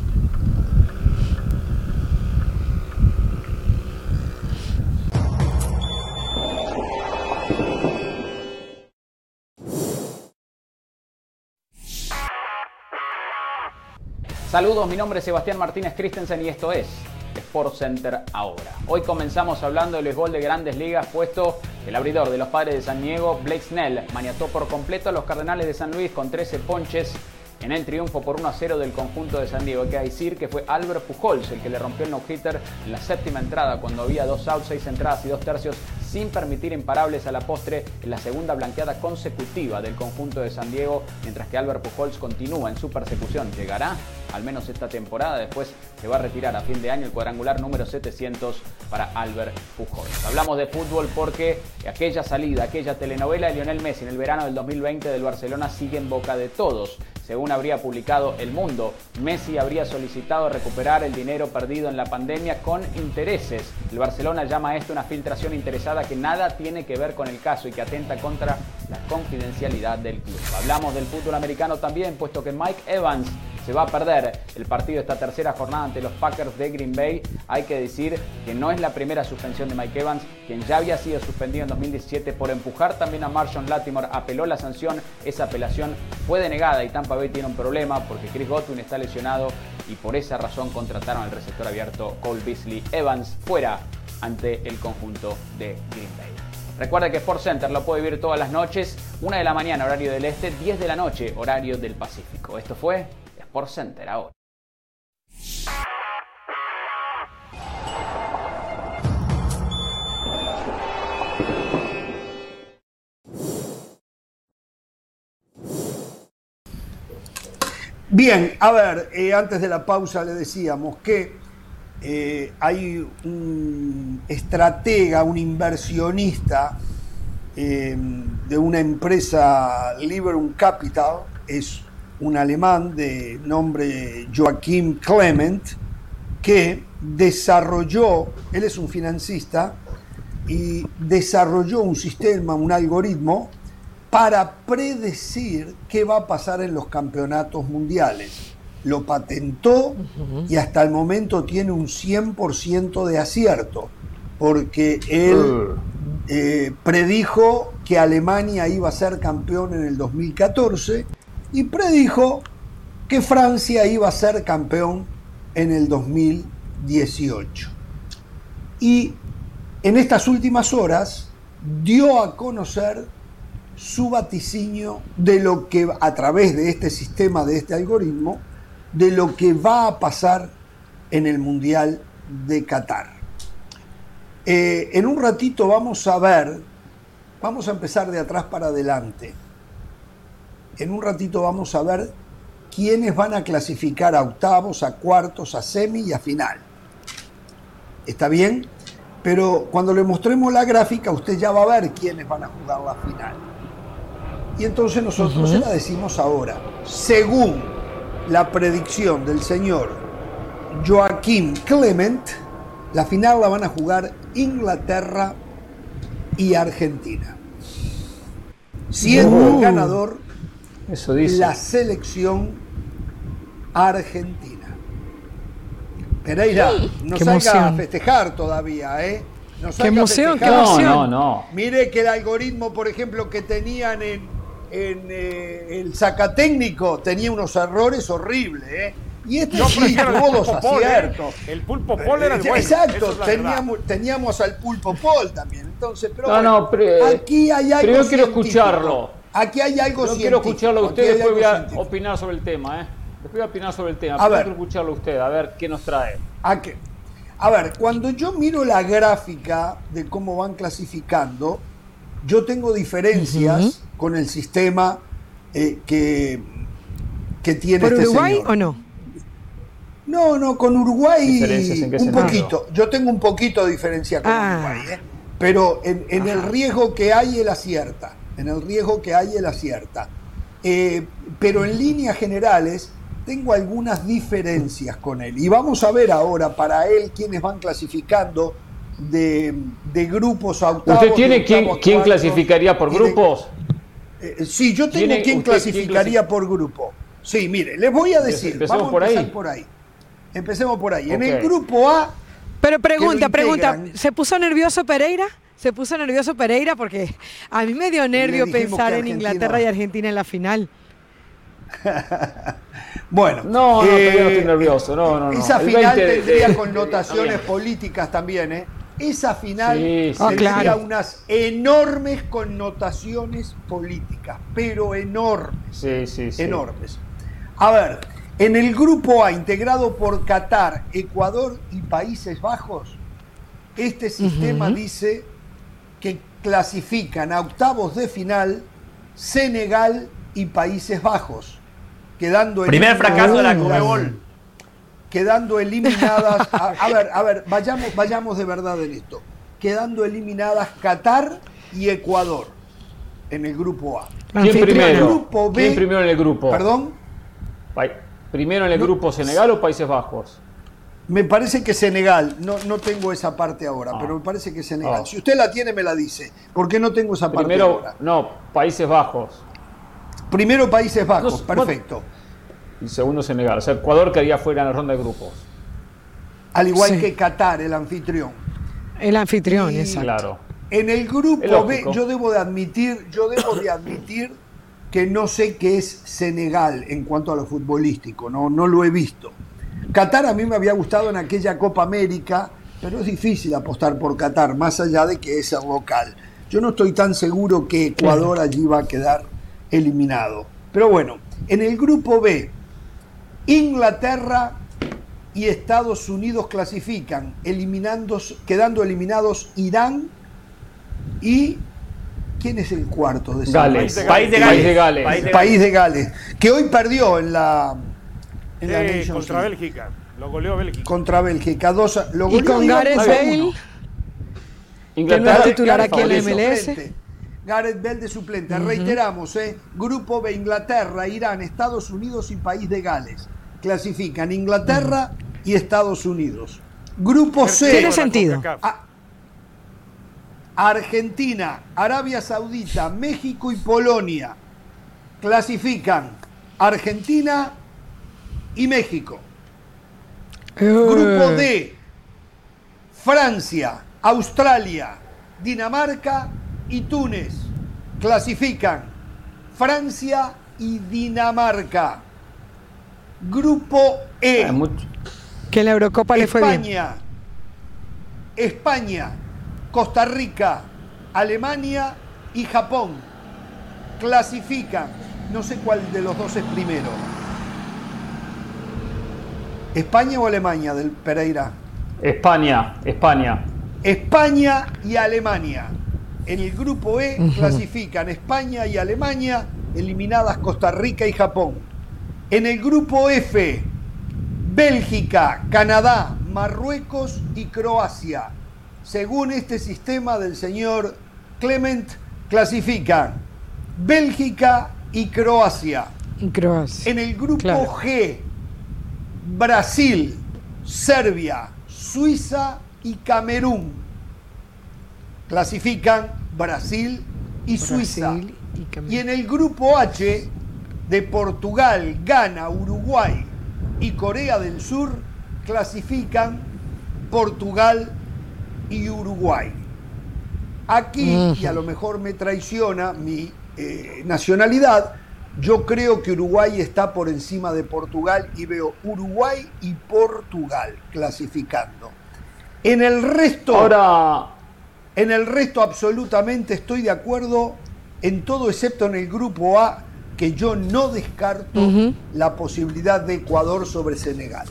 Saludos, mi nombre es Sebastián Martínez Christensen y esto es Sport Center ahora. Hoy comenzamos hablando del béisbol de grandes ligas, puesto el abridor de los padres de San Diego, Blake Snell, maniató por completo a los Cardenales de San Luis con 13 ponches en el triunfo por 1 a 0 del conjunto de San Diego. Hay que decir que fue Albert Pujols el que le rompió el no-hitter en la séptima entrada cuando había dos outs, seis entradas y dos tercios sin permitir imparables a la postre en la segunda blanqueada consecutiva del conjunto de San Diego, mientras que Albert Pujols continúa en su persecución. ¿Llegará? Al menos esta temporada, después se va a retirar a fin de año el cuadrangular número 700 para Albert Pujols. Hablamos de fútbol porque aquella salida, aquella telenovela de Lionel Messi en el verano del 2020 del Barcelona sigue en boca de todos. Según habría publicado El Mundo, Messi habría solicitado recuperar el dinero perdido en la pandemia con intereses. El Barcelona llama a esto una filtración interesada que nada tiene que ver con el caso y que atenta contra la confidencialidad del club. Hablamos del fútbol americano también, puesto que Mike Evans se va a perder el partido esta tercera jornada ante los Packers de Green Bay. Hay que decir que no es la primera suspensión de Mike Evans, quien ya había sido suspendido en 2017 por empujar también a Marshall Latimore, apeló la sanción, esa apelación fue denegada y Tampa Bay tiene un problema porque Chris Godwin está lesionado y por esa razón contrataron al receptor abierto Cole Beasley Evans fuera ante el conjunto de Green Bay. Recuerda que Sport Center lo puede vivir todas las noches, 1 de la mañana horario del este, 10 de la noche horario del Pacífico. Esto fue Center ahora. Bien, a ver, eh, antes de la pausa le decíamos que eh, hay un estratega, un inversionista eh, de una empresa Liberum Capital, es un alemán de nombre Joachim Clement, que desarrolló, él es un financista, y desarrolló un sistema, un algoritmo, para predecir qué va a pasar en los campeonatos mundiales. Lo patentó y hasta el momento tiene un 100% de acierto, porque él eh, predijo que Alemania iba a ser campeón en el 2014 y predijo que Francia iba a ser campeón en el 2018. Y en estas últimas horas dio a conocer su vaticinio de lo que a través de este sistema, de este algoritmo, de lo que va a pasar en el Mundial de Qatar. Eh, en un ratito vamos a ver, vamos a empezar de atrás para adelante. En un ratito vamos a ver quiénes van a clasificar a octavos, a cuartos, a semi y a final. ¿Está bien? Pero cuando le mostremos la gráfica, usted ya va a ver quiénes van a jugar la final. Y entonces nosotros se la decimos ahora. Según la predicción del señor Joaquín Clement, la final la van a jugar Inglaterra y Argentina. Siendo el ganador Eso dice. la selección argentina. Pereira, no Qué salga a emoción. festejar todavía, ¿eh? No salga a emoción, qué festejar. No, emoción. no, no. Mire que el algoritmo, por ejemplo, que tenían en, en, eh, el sacatécnico tenía unos errores horribles, ¿eh? Y este Yo sí prefiero el tuvo dos pulpo Paul, ¿eh? aciertos. El pulpo Paul era el Eh, bueno. Exacto, es teníamos, teníamos al pulpo Paul también. Entonces, pero No, bueno, no, pero, aquí hay algo pero yo quiero científico. escucharlo. Aquí hay algo Yo quiero escucharlo a usted, después voy a científico. opinar sobre el tema, ¿eh? Después voy a opinar sobre el tema. A pero ver. quiero escucharlo a usted, a ver qué nos trae. ¿A qué? A ver, cuando yo miro la gráfica de cómo van clasificando, yo tengo diferencias con el sistema eh, que, que tiene ¿Por este Uruguay señor. o no? No, no, con Uruguay ¿Diferencias en qué un poquito. Yo tengo un poquito de diferencia con Ah. Uruguay, ¿eh? pero en, en el riesgo que hay él acierta. En el riesgo que hay él acierta. Eh, pero en líneas generales tengo algunas diferencias con él. Y vamos a ver ahora para él quiénes van clasificando de, de grupos a octavos. ¿Usted tiene quién, quién clasificaría por grupos? eh, sí, yo tengo ¿Tiene quién usted quién clasificaría por grupo. Sí, mire, les voy a decir. Empecemos vamos por a empezar ahí. por ahí. Empecemos por ahí. En el grupo A Pero pregunta, pregunta. ¿se puso nervioso Pereira? ¿Se puso nervioso Pereira? Porque a mí me dio nervio pensar en Argentina- Inglaterra y Argentina en la final. Bueno, No, no, eh, todavía no estoy nervioso. No, no, no. Esa final 20 de- tendría de- connotaciones políticas también, ¿eh? Esa final Sí, sí. Tendría claro. unas enormes connotaciones políticas, pero enormes, Sí, sí, sí. enormes. A ver, en el grupo A, integrado por Qatar, Ecuador y Países Bajos, este sistema dice que clasifican a octavos de final Senegal y Países Bajos, quedando Primer eliminadas fracaso de la Conmebol. quedando eliminadas. A, a ver, a ver, vayamos, vayamos de verdad en esto. Quedando eliminadas Qatar y Ecuador en el grupo A. ¿Quién primero? Grupo B- ¿Quién primero en el grupo? Perdón, Pa- ¿Primero en el grupo Senegal o Países Bajos? Me parece que Senegal, no, no tengo esa parte ahora, Ah. pero me parece que Senegal. Ah. Si usted la tiene, me la dice. ¿Por qué no tengo esa parte Primero, ahora? no, Países Bajos. Primero Países Bajos, No, perfecto. y segundo Senegal. O sea, Ecuador quedaría fuera en la ronda de grupos. Al igual que Qatar, el anfitrión. El anfitrión, Y- exacto. Claro. En el grupo B, yo debo de admitir, yo debo de admitir que no sé qué es Senegal en cuanto a lo futbolístico, no, no lo he visto. Qatar a mí me había gustado en aquella Copa América, pero es difícil apostar por Qatar, más allá de que es el local. Yo no estoy tan seguro que Ecuador allí va a quedar eliminado. Pero bueno, en el grupo B, Inglaterra y Estados Unidos clasifican, eliminando, quedando eliminados Irán y ¿quién es el cuarto de ese Gales. País de País Gales. de Gales. País de País de Gales, que hoy perdió en la, en la Eh, Nations contra League, Bélgica. Lo goleó Bélgica. contra Bélgica. Dos, a- lo Y goleó con Irán Gareth dos a Bale. Inglaterra no es titular aquí en la MLS. suplente. Gareth Bell de suplente. Reiteramos, ¿eh? Grupo B, Inglaterra, Irán, Estados Unidos y País de Gales. Clasifican Inglaterra y Estados Unidos. Grupo C. Tiene sentido. Ah, Argentina, Arabia Saudita, México y Polonia clasifican Argentina y México. Grupo Eh, D, Francia, Australia, Dinamarca y Túnez clasifican Francia y Dinamarca. Grupo E, Ah, Que en la Eurocopa le fue bien. España, España, Costa Rica, Alemania y Japón clasifican. No sé cuál de los dos es primero. ¿España o Alemania del Pereira? España, España. España y Alemania. En el grupo E clasifican España y Alemania, eliminadas Costa Rica y Japón. En el grupo F, Bélgica, Canadá, Marruecos y Croacia. Según este sistema del señor Clement, clasifican Bélgica y Croacia. Y Croacia. En el grupo Claro. G, Brasil, Serbia, Suiza y Camerún. Clasifican Brasil y Suiza. Y en el grupo H, de Portugal, Ghana, Uruguay y Corea del Sur, clasifican Portugal y Uruguay. Aquí, y a lo mejor me traiciona mi eh, nacionalidad, yo creo que Uruguay está por encima de Portugal y veo Uruguay y Portugal clasificando. En el resto, Ahora, en el resto absolutamente estoy de acuerdo en todo excepto en el grupo A, que yo no descarto la posibilidad de Ecuador sobre Senegal.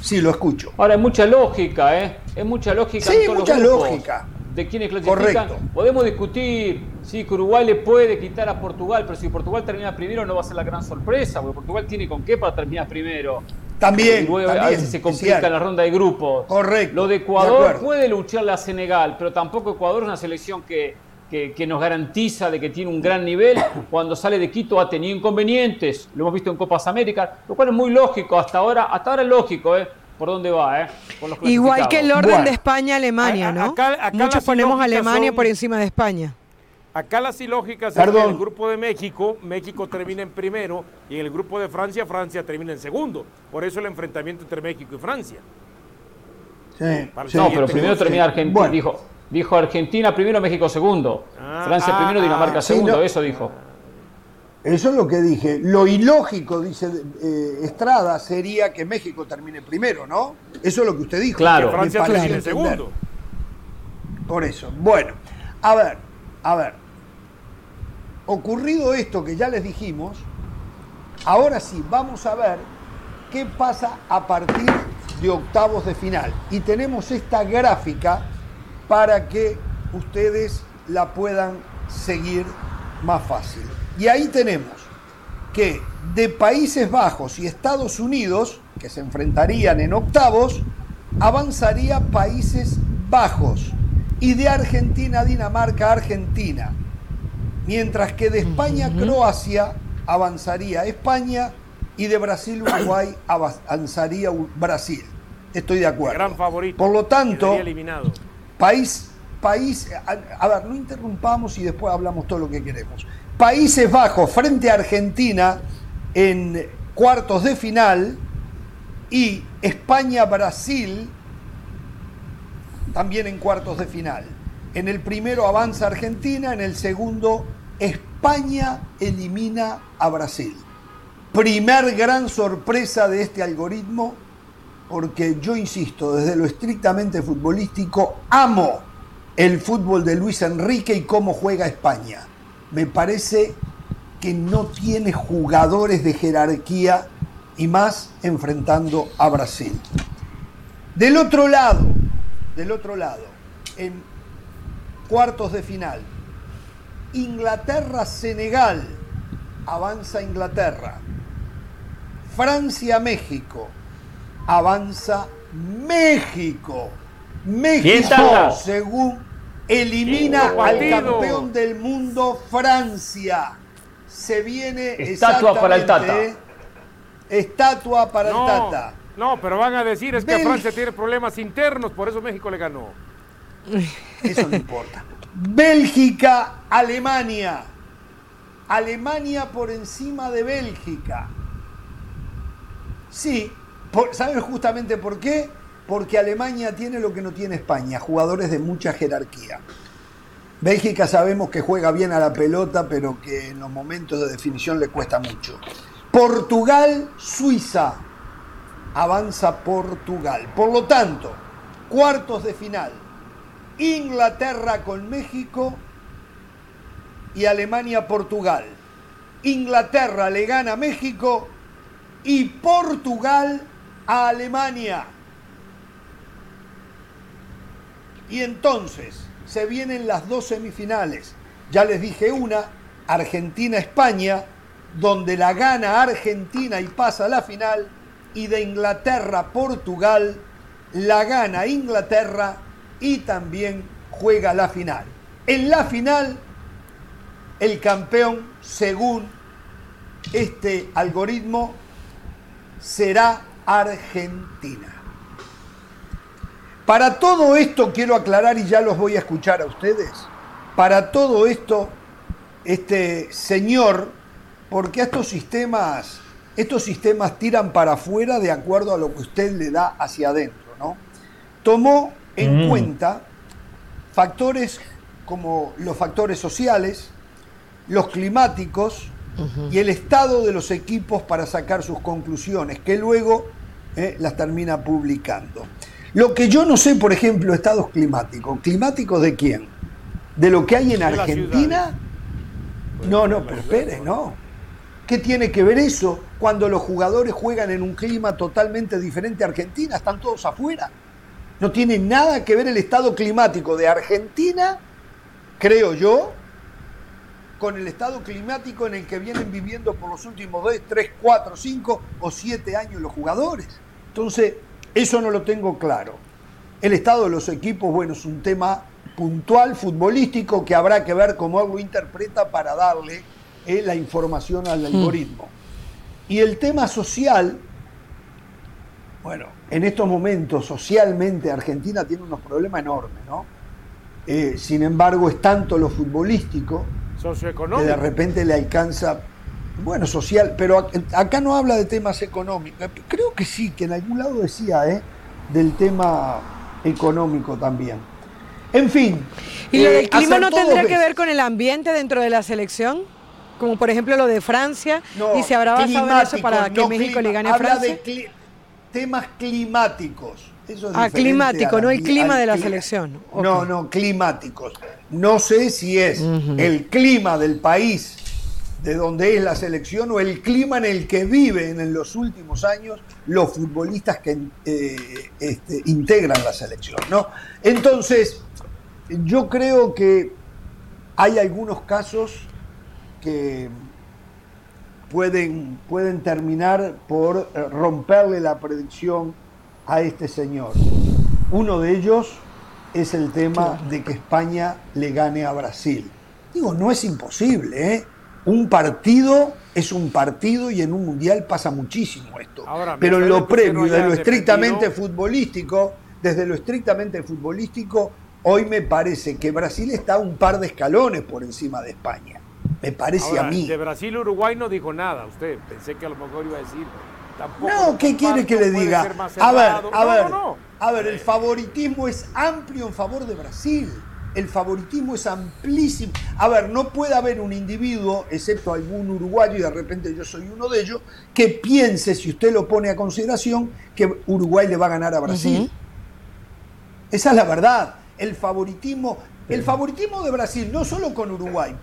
Sí, lo escucho. ahora hay mucha lógica, ¿eh? Es mucha lógica Sí, en todos mucha los lógica. De quienes clasifican. Correcto. Podemos discutir si Uruguay le puede quitar a Portugal, pero si Portugal termina primero no va a ser la gran sorpresa, porque Portugal tiene con qué para terminar primero. También, y luego a también, veces se complica cierto. la ronda de grupos. Correcto, Lo de Ecuador puede lucharle a Senegal, pero tampoco Ecuador es una selección que, que- que nos garantiza de que tiene un gran nivel. Cuando sale de Quito ha tenido inconvenientes, lo hemos visto en Copas Américas, lo cual es muy lógico, hasta ahora, hasta ahora es lógico, ¿eh? Por dónde va, ¿eh? Por los Igual que el orden Bueno. de España-Alemania, ¿no? acá- acá Muchos ponemos a Alemania son- por encima de España. Acá las ilógicas es que en el grupo de México, México termina en primero y en el grupo de Francia, Francia termina en segundo. Por eso el enfrentamiento entre México y Francia. Sí, No, pero primero termina Argentina. Bueno. Dijo, dijo Argentina primero, México segundo. Ah, Francia ah, primero, Dinamarca ah, sí, segundo. no. Eso dijo. Eso es lo que dije. Lo ilógico, dice eh, Estrada, sería que México termine primero, ¿no? Eso es lo que usted dijo. Claro. Que Francia entender. segundo. Por eso. Bueno, a ver, a ver. Ocurrido esto que ya les dijimos, ahora sí, vamos a ver qué pasa a partir de octavos de final. Y tenemos esta gráfica para que ustedes la puedan seguir más fácil. Y ahí tenemos que de Países Bajos y Estados Unidos, que se enfrentarían en octavos, avanzaría Países Bajos. Y de Argentina, Dinamarca, Argentina. Mientras que de España, Croacia, avanzaría España y de Brasil, Uruguay, avanzaría Brasil. Estoy de acuerdo. Gran favorito. Por lo tanto, eliminado. País, país, a, a ver, no interrumpamos y después hablamos todo lo que queremos. Países Bajos frente a Argentina en cuartos de final y España-Brasil también en cuartos de final. En el primero avanza Argentina, en el segundo España elimina a Brasil. Primer gran sorpresa de este algoritmo, porque yo insisto, desde lo estrictamente futbolístico, amo el fútbol de Luis Enrique y cómo juega España. Me parece que no tiene jugadores de jerarquía y más enfrentando a Brasil. Del otro lado, del otro lado, en cuartos de final, Inglaterra-Senegal, avanza Inglaterra. Francia-México, avanza México. México, según elimina al campeón del mundo Francia. Se viene estatua para el Tata. ¿eh? Estatua para el Tata. No, pero van a decir es que Francia tiene problemas internos, por eso México le ganó. Eso no importa. Bélgica, Alemania. Alemania por encima de Bélgica. Sí, ¿saben justamente por qué? Porque Alemania tiene lo que no tiene España, jugadores de mucha jerarquía. Bélgica sabemos que juega bien a la pelota, pero que en los momentos de definición le cuesta mucho. Portugal, Suiza. Avanza Portugal. Por lo tanto, cuartos de final. Inglaterra con México y Alemania-Portugal. Inglaterra le gana a México y Portugal a Alemania. Y entonces se vienen las dos semifinales. Ya les dije una, Argentina-España, donde la gana Argentina y pasa a la final, y de Inglaterra-Portugal, la gana Inglaterra y también juega la final. En la final, el campeón, según este algoritmo, será Argentina. Para todo esto quiero aclarar y ya los voy a escuchar a ustedes. Para todo esto, este señor, porque estos sistemas, estos sistemas tiran para afuera de acuerdo a lo que usted le da hacia adentro, ¿no? Tomó en mm. cuenta factores como los factores sociales, los climáticos y el estado de los equipos para sacar sus conclusiones, que luego eh, las termina publicando. Lo que yo no sé, por ejemplo, estados climáticos. ¿Climáticos de quién? ¿De lo que hay en Argentina? No, no, pero espere, no. ¿Qué tiene que ver eso cuando los jugadores juegan en un clima totalmente diferente a Argentina? Están todos afuera. No tiene nada que ver el estado climático de Argentina, creo yo, con el estado climático en el que vienen viviendo por los últimos 2, 3, 4, 5 o 7 años los jugadores. Entonces, eso no lo tengo claro. El estado de los equipos, bueno, es un tema puntual, futbolístico, que habrá que ver cómo lo interpreta para darle eh, la información al hmm. algoritmo. Y el tema social, bueno, en estos momentos socialmente Argentina tiene unos problemas enormes, ¿no? Eh, sin embargo, es tanto lo futbolístico que de repente le alcanza bueno, social, pero acá no habla de temas económicos. Creo que sí, que en algún lado decía, ¿eh? Del tema económico también. En fin. ¿Y lo del eh, clima no tendría que ver con el ambiente dentro de la selección? Como por ejemplo lo de Francia. ¿Y se habrá basado en eso para que México le gane a Francia? Habla de temas climáticos. Eso ah, climático, no el clima de la selección. No, no, climáticos. No sé si es el clima del país de donde es la selección o el clima en el que viven en los últimos años los futbolistas que eh, este, integran la selección. ¿no? Entonces, yo creo que hay algunos casos que pueden, pueden terminar por eh, romperle la predicción a este señor. Uno de ellos es el tema de que España le gane a Brasil. Digo, no es imposible, ¿eh? Un partido es un partido y en un mundial pasa muchísimo esto. Pero en lo previo, de lo estrictamente futbolístico, desde lo estrictamente futbolístico, hoy me parece que Brasil está un par de escalones por encima de España. me parece a mí. De Brasil-Uruguay no dijo nada usted. Pensé que a lo mejor iba a decir. Tampoco no, ¿qué quiere que le diga? A ver, a ver, a ver, el favoritismo es amplio en favor de Brasil. El favoritismo es amplísimo. A ver, no puede haber un individuo, excepto algún uruguayo, y de repente yo soy uno de ellos, que piense, si usted lo pone a consideración, que Uruguay le va a ganar a Brasil. Esa es la verdad. El favoritismo, el favoritismo de Brasil, no solo con Uruguay,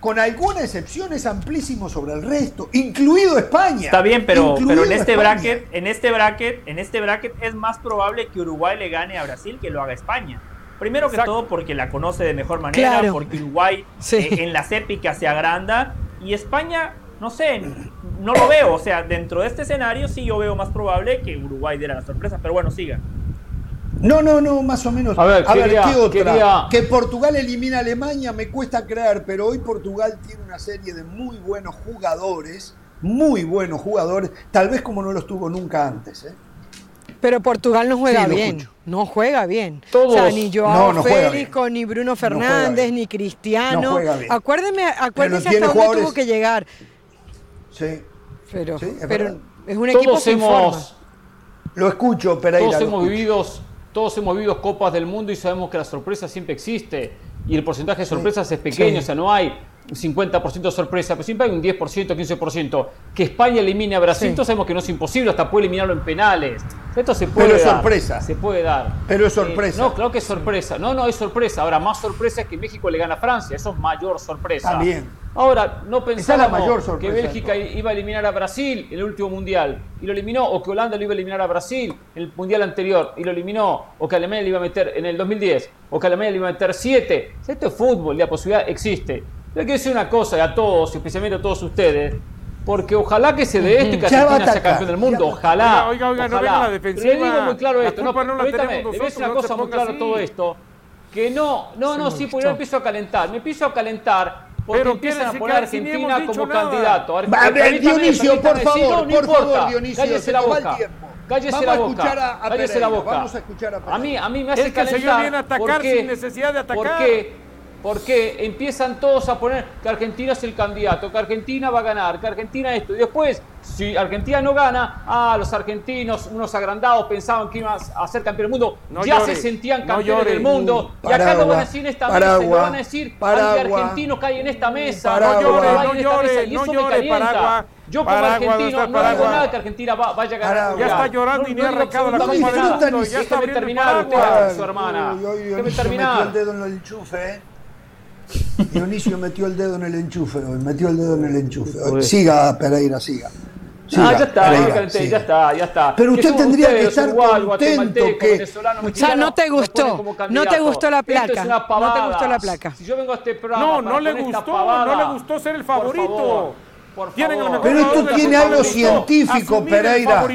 con alguna excepción es amplísimo sobre el resto, incluido España. Está bien, pero, pero en este bracket, en este bracket, en este bracket es más probable que Uruguay le gane a Brasil que lo haga España. Primero que todo porque la conoce de mejor manera, porque Uruguay eh, en las épicas se agranda y España, no sé, no lo veo. O sea, dentro de este escenario sí yo veo más probable que Uruguay diera la sorpresa, pero bueno, siga. No, no, no, más o menos. A ver, ¿qué otra? Que Portugal elimina a Alemania me cuesta creer, pero hoy Portugal tiene una serie de muy buenos jugadores, muy buenos jugadores, tal vez como no los tuvo nunca antes. ¿eh? Pero Portugal no juega bien, no juega bien. Todos, o sea, ni Joao Félix, ni Bruno Fernández, ni Cristiano. Acuérdeme, acuérdense hasta dónde tuvo que llegar. Sí. Pero, pero es un equipo sin forma. Lo escucho, Pereira. Todos hemos vivido todos hemos vivido Copas del Mundo y sabemos que la sorpresa siempre existe y el porcentaje de sorpresas es pequeño, o sea, no hay un 50% de sorpresa, pero siempre hay un 10%, 15%. Que España elimine a Brasil, entonces sabemos que no es imposible, hasta puede eliminarlo en penales. Esto se puede pero es dar, sorpresa. Se puede dar. Pero es sorpresa. no, claro que es sorpresa. No, no, es sorpresa. Ahora, más sorpresa es que México le gana a Francia, eso es mayor sorpresa. También. Ahora, no pensábamos que Bélgica iba a eliminar a Brasil en el último mundial y lo eliminó, o que Holanda lo iba a eliminar a Brasil en el mundial anterior y lo eliminó, o que Alemania le iba a meter en el 2010, o que Alemania le iba a meter 7. Esto es fútbol, la posibilidad existe. Pero quiero decir una cosa a todos, especialmente a todos ustedes, porque ojalá que se dé esto y que Argentina sea campeón del mundo. Ojalá. Oiga, oiga, ojalá. no venga la defensiva. Le digo muy claro esto. No, no, la tenemos nosotros, una cosa muy clara todo esto. Que no, no, no, sí, porque yo empiezo a calentar. Me empiezo a calentar porque Pero empiezan a poner a Argentina como candidato. Dionisio, por favor, por favor, Dionisio, cállese la boca. Cállese la boca. A cállese la boca. Vamos a escuchar a Pereira. A mí, a mí me hace es que calentar. El señor viene a atacar sin necesidad de atacar. ¿Por qué? Porque empiezan todos a poner que Argentina es el candidato, que Argentina va a ganar, que Argentina esto. Y después, si Argentina no gana, ah, los argentinos, unos agrandados, pensaban que iban a ser campeón del mundo. ya se sentían campeones del mundo. y acá lo van a decir en esta mesa, lo van a decir argentinos que hay en esta mesa. no llore, no llore, no llore, Paragua. Yo como argentino no digo nada que Argentina vaya a ganar. Ya está llorando y ni ha arrancado la Copa del Mundo. Ya está terminar usted, su hermana. Déjeme terminar. el dedo en el enchufe, ¿eh? Dionisio metió el dedo en el enchufe hoy, metió el dedo en el enchufe. Siga, Pereira, siga. ah, ya está, ya está, ya está. Pero usted tendría que estar contento que... O sea, no te gustó, no te gustó la placa, no te gustó la placa. Si yo vengo a este programa No, no le gustó, no le gustó ser el favorito. Por favor. Pero esto tiene algo científico, Pereira.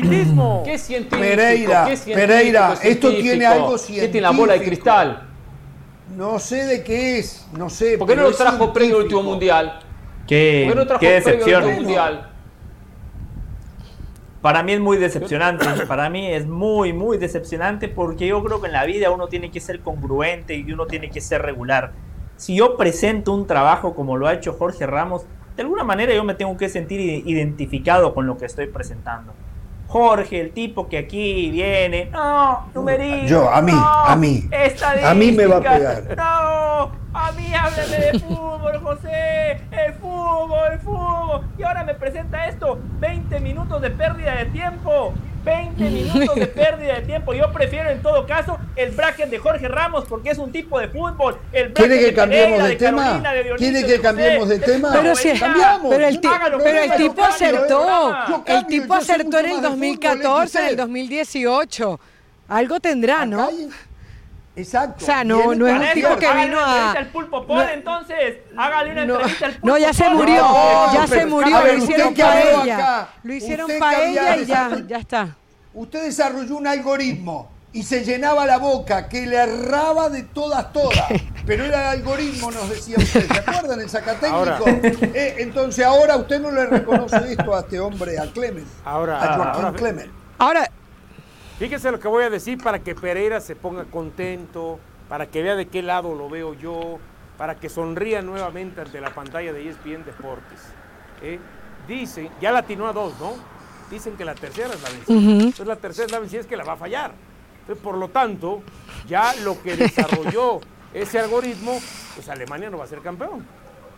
¿Qué científico? Pereira, ¿Qué científico, Pereira, esto tiene algo científico. ¿Qué tiene la bola de cristal? No sé de qué es, no sé. ¿Por qué no lo trajo previo al último mundial? ¿Qué, ¿Por qué no trajo qué decepción. Previo mundial? Para mí es muy decepcionante, para mí es muy, muy decepcionante porque yo creo que en la vida uno tiene que ser congruente y uno tiene que ser regular. Si yo presento un trabajo como lo ha hecho Jorge Ramos, de alguna manera yo me tengo que sentir identificado con lo que estoy presentando. Jorge, el tipo que aquí viene, no, numerito. Yo, a mí, a mí. A mí me va a pegar. No, a mí háblame de fútbol, José. El fútbol, el fútbol. Y ahora me presenta esto. 20 minutos de pérdida de tiempo. 20 minutos de pérdida de tiempo. Yo prefiero en todo caso el bracket de Jorge Ramos porque es un tipo de fútbol. El ¿Quiere que cambiemos de, tema? ¿Quiere que cambiemos de tema? Pero si cambiamos. Pero el, pero el tipo acertó. El tipo acertó en el 2014, en el 2018. Algo tendrá, ¿no? Exacto. O sea, no, no es un tipo que vino a. al pulpo Paul, entonces. Hágale una entrevista al pulpo No, ya se murió. ya se murió. lo hicieron paella. Lo hicieron paella y ya, ya está. Usted desarrolló un algoritmo y se llenaba la boca que le erraba de todas, todas. Pero era el algoritmo, nos decía usted. ¿Se acuerdan? El sacatécnico. Eh, entonces ahora usted no le reconoce esto a este hombre, a Clement. Ahora, a Joaquín Clement. Ahora, Fíjese lo que voy a decir para que Pereira se ponga contento, para que vea de qué lado lo veo yo. para que sonría nuevamente ante la pantalla de ESPN Deportes. ¿eh? Dicen, ya la atinó a dos, ¿no? Dicen que la tercera es la vencida. Entonces la tercera es la vencida, es que la va a fallar. Entonces, por lo tanto, ya lo que desarrolló ese algoritmo, pues Alemania no va a ser campeón.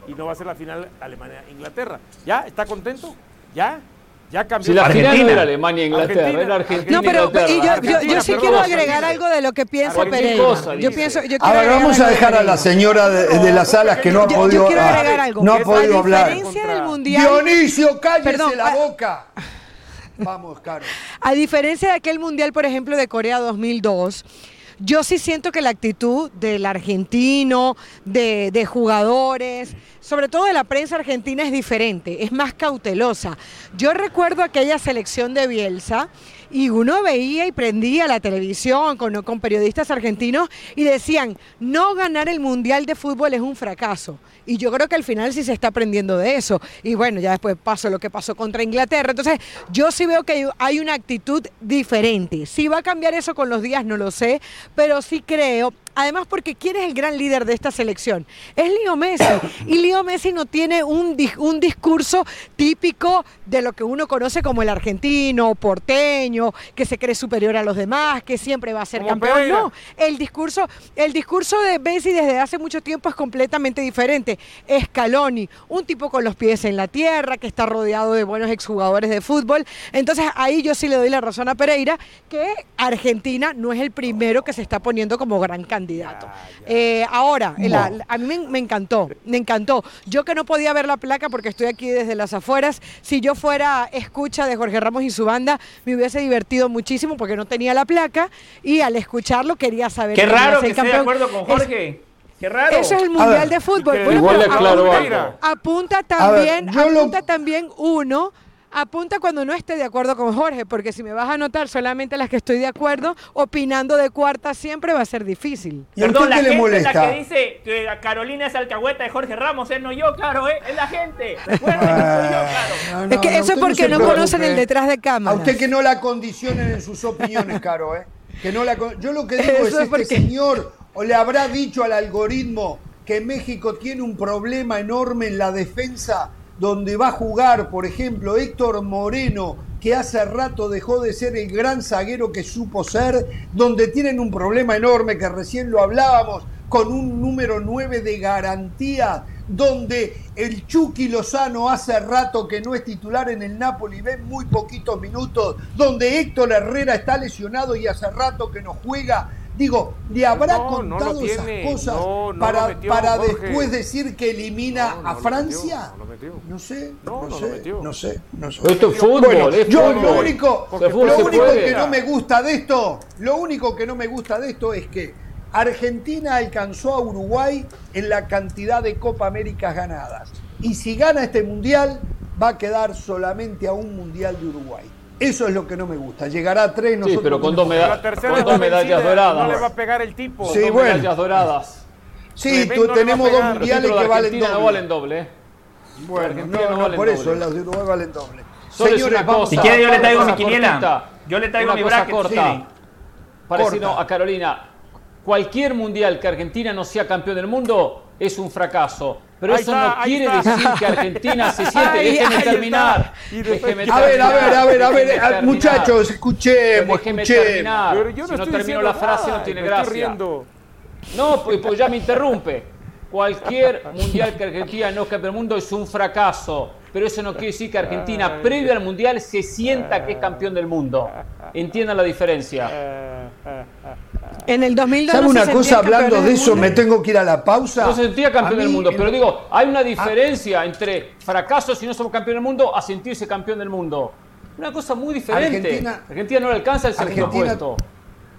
Y no va a ser la final Alemania-Inglaterra. ¿Ya? ¿Está contento? ¿Ya? Ya cambió. Si la Argentina. final no era Alemania Inglaterra, Argentina. era Argentina. No, pero Inglaterra. y yo, yo- yo sí quiero agregar algo de lo que piensa Pereira. cosa, yo pienso, yo vamos a dejar a la señora de, de las salas que no ha Yo- yo podido, ah, agregar algo. no ha A podido hablar. diferencia del mundial, Dionisio, cállese Perdón, la boca. Vamos, Caro. A diferencia de aquel mundial, por ejemplo, de Corea 2002, yo sí siento que la actitud del argentino, de, jugadores, sobre todo de la prensa argentina es diferente, es más cautelosa. Yo recuerdo aquella selección de Bielsa y uno veía y prendía la televisión con, periodistas argentinos y decían, no ganar el mundial de fútbol es un fracaso. Y yo creo que al final sí se está aprendiendo de eso. Y bueno, ya después pasó lo que pasó contra Inglaterra. Entonces, yo sí veo que hay- una actitud diferente. Si va a cambiar eso con los días, no lo sé, pero sí creo. Además, porque ¿quién es el gran líder de esta selección? Es Leo Messi. Y Leo Messi no tiene un, un discurso típico de lo que uno conoce como el argentino, porteño, que se cree superior a los demás, que siempre va a ser Como campeón. Pereira. No, el discurso, el discurso de Messi desde hace mucho tiempo es completamente diferente. Scaloni, un tipo con los pies en la tierra, que está rodeado de buenos exjugadores de fútbol. Entonces ahí yo sí le doy la razón a Pereira, que Argentina no es el primero que se está poniendo como gran candidato. Eh, ahora, la- la- a mí me, me encantó, me encantó. Yo que no podía ver la placa porque estoy aquí desde las afueras, si yo fuera escucha de Jorge Ramos y su banda, me hubiese divertido muchísimo porque no tenía la placa y al escucharlo quería saber Qué raro que esté de acuerdo con Es- Jorge. Qué raro. eso es el Mundial ver, de Fútbol. Bueno, Igual pero le aclaro apunta, apunta A ver, también, yo lo- apunta también uno, apunta cuando no esté de acuerdo con Jorge, porque si me vas a anotar solamente las que estoy de acuerdo, opinando de cuarta siempre va a ser difícil. ¿Y a Perdón, usted la qué le gente es la molesta? que dice que a Carolina es alcahueta de Jorge Ramos, es no yo, Caro, ¿eh? es la gente. Recuerden que soy yo, Caro. No, es no, que no, eso es usted porque no, preocupe. conocen el detrás de A cámara. usted que no la condicionen en sus opiniones, Caro, ¿eh? Que no la con- Yo lo que digo Eso es es este porque- señor o le habrá dicho al algoritmo que México tiene un problema enorme en la defensa donde va a jugar, por ejemplo, Héctor Moreno, que hace rato dejó de ser el gran zaguero que supo ser, donde tienen un problema enorme que recién lo hablábamos, con un número 9 de garantía, donde el Chucky Lozano hace rato que no es titular en el Napoli, ve muy poquitos minutos, donde Héctor Herrera está lesionado y hace rato que no juega. Digo, ¿le habrá No, no lo contado esas cosas No, no para, metió, después decir que elimina No, no a Francia? metió, no lo metió. No sé, No, sé, metió. no sé, no sé. Esto es fútbol, Bueno, es yo fútbol. lo único, lo que no me gusta de esto, lo único que no me gusta de esto es que Argentina alcanzó a Uruguay en la cantidad de Copa Américas ganadas. Y si gana este mundial, va a quedar solamente a un mundial de Uruguay. Eso es lo que no me gusta. Llegará a tres, Sí, nosotros pero con dos, meda- La tercera con dos medallas doradas. No le va a pegar el tipo. Sí, dos bueno. medallas doradas. Sí, tú, tenemos dos mundiales que valen Argentina doble. no valen doble. Bueno, Argentina no, no no, valen por eso doble. las de Uruguay valen doble. Solo es Señores, vamos. Si quiere, yo le traigo mi quiniela. Yo le traigo Una mi cosa bracket. corta. sí. Parecido Corta. a Carolina. Cualquier mundial que Argentina no sea campeón del mundo es un fracaso. Pero Ahí eso está, no quiere está. decir que Argentina se siente. Ahí, Déjeme ahí terminar. A ver, a ver, a ver, a ver, muchachos, escuchemos, Déjeme escuchemos. terminar. Pero yo no si no termino la frase nada, no tiene me estoy gracia. riendo. No, pues, pues ya me interrumpe. Cualquier mundial que Argentina no campeón del mundo es un fracaso. Pero eso no quiere decir que Argentina, previo al mundial, se sienta que es campeón del mundo. Entiendan la diferencia. En el 2002 ¿Sabe se una cosa? Hablando de eso, me tengo que ir a la pausa. No se sentía campeón del mundo, pero digo, hay una diferencia entre fracaso si no somos campeón del mundo a sentirse campeón del mundo. Una cosa muy diferente. Argentina- Argentina, no le alcanza el segundo Argentina- puesto.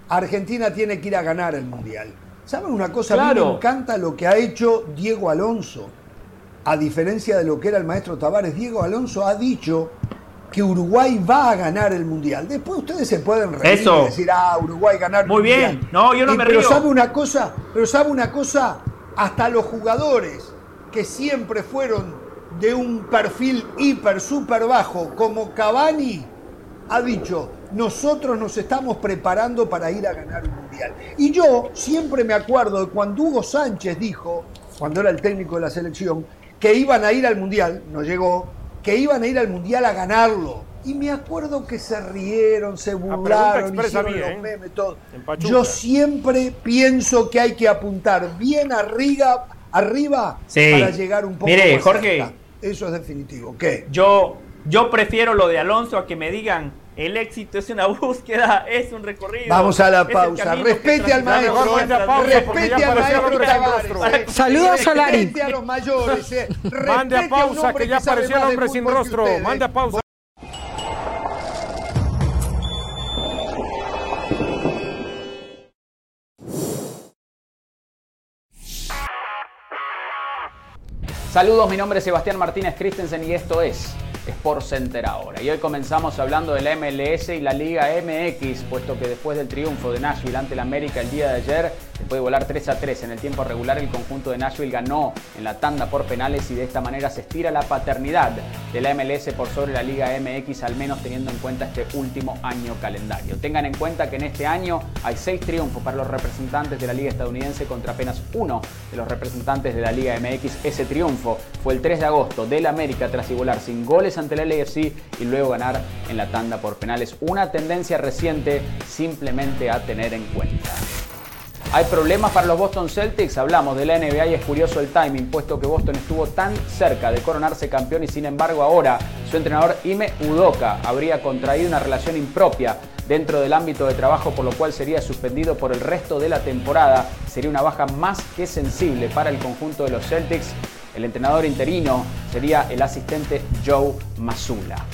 Argentina tiene que ir a ganar el Mundial. ¿Saben una cosa? A mí me encanta lo que ha hecho Diego Alonso. A diferencia de lo que era el maestro Tavares, Diego Alonso ha dicho que Uruguay va a ganar el Mundial. Después ustedes se pueden reír Eso. y decir, ah, Uruguay ganar el Muy bien. Mundial. No, yo no Y- me pero río. sabe una cosa, pero sabe una cosa, hasta los jugadores que siempre fueron de un perfil hiper, super bajo, como Cavani, ha dicho, nosotros nos estamos preparando para ir a ganar un mundial. Y yo siempre me acuerdo de cuando Hugo Sánchez dijo cuando era el técnico de la selección, que iban a ir al Mundial, no llegó, que iban a ir al Mundial a ganarlo. Y me acuerdo que se rieron, se burlaron, hicieron los ¿eh? memes, todo. Yo siempre pienso que hay que apuntar bien arriba, arriba para llegar un poco Mire, Jorge, Eso es definitivo. ¿Qué? Yo, yo prefiero lo de Alonso a que me digan el éxito es una búsqueda, es un recorrido. Vamos a la pausa. Respete al maestro. Respete al maestro eh. Saludos, Solari. Respete a los mayores. Eh. Mande a pausa, que ya apareció el hombre sin rostro. Mande a pausa. Saludos, mi nombre es Sebastián Martínez Christensen y esto es Sport Center ahora. Y hoy comenzamos hablando de la MLS y la Liga MX, puesto que después del triunfo de Nashville ante el América el día de ayer, después de volar 3 a 3 en el tiempo regular, el conjunto de Nashville ganó en la tanda por penales y de esta manera se estira la paternidad de la MLS por sobre la Liga MX, al menos teniendo en cuenta este último año calendario. Tengan en cuenta que en este año hay 6 triunfos para los representantes de la Liga estadounidense contra apenas uno de los representantes de la Liga MX. Ese triunfo fue el 3 de agosto del América tras igualar sin goles ante el LAFC y luego ganar en la tanda por penales. Una tendencia reciente simplemente a tener en cuenta. Hay problemas para los Boston Celtics, hablamos de la NBA y es curioso el timing, puesto que Boston estuvo tan cerca de coronarse campeón y sin embargo ahora su entrenador Ime Udoka habría contraído una relación impropia dentro del ámbito de trabajo por lo cual sería suspendido por el resto de la temporada. Sería una baja más que sensible para el conjunto de los Celtics el entrenador interino sería el asistente Joe Mazula.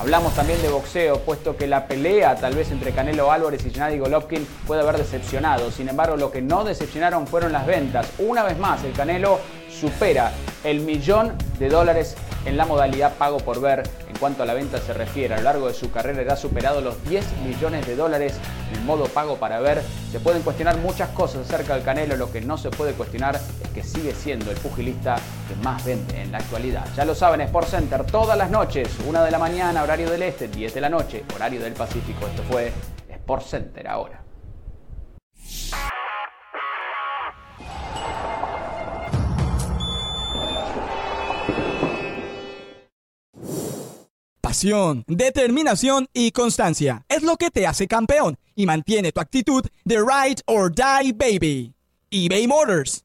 Hablamos también de boxeo, puesto que la pelea tal vez entre Canelo Álvarez y Gennady Golovkin puede haber decepcionado. Sin embargo, lo que no decepcionaron fueron las ventas. Una vez más, el Canelo supera el millón de dólares en la modalidad pago por ver. En cuanto a la venta se refiere, a lo largo de su carrera ha superado los 10 millones de dólares en modo pago para ver. Se pueden cuestionar muchas cosas acerca del Canelo, lo que no se puede cuestionar es que sigue siendo el pugilista más vende en la actualidad. Ya lo saben, Sport Center todas las noches, 1 de la mañana, horario del este, 10 de la noche, horario del Pacífico. Esto fue Sport Center ahora. determinación y constancia es lo que te hace campeón y mantiene tu actitud de ride or die baby. eBay Motors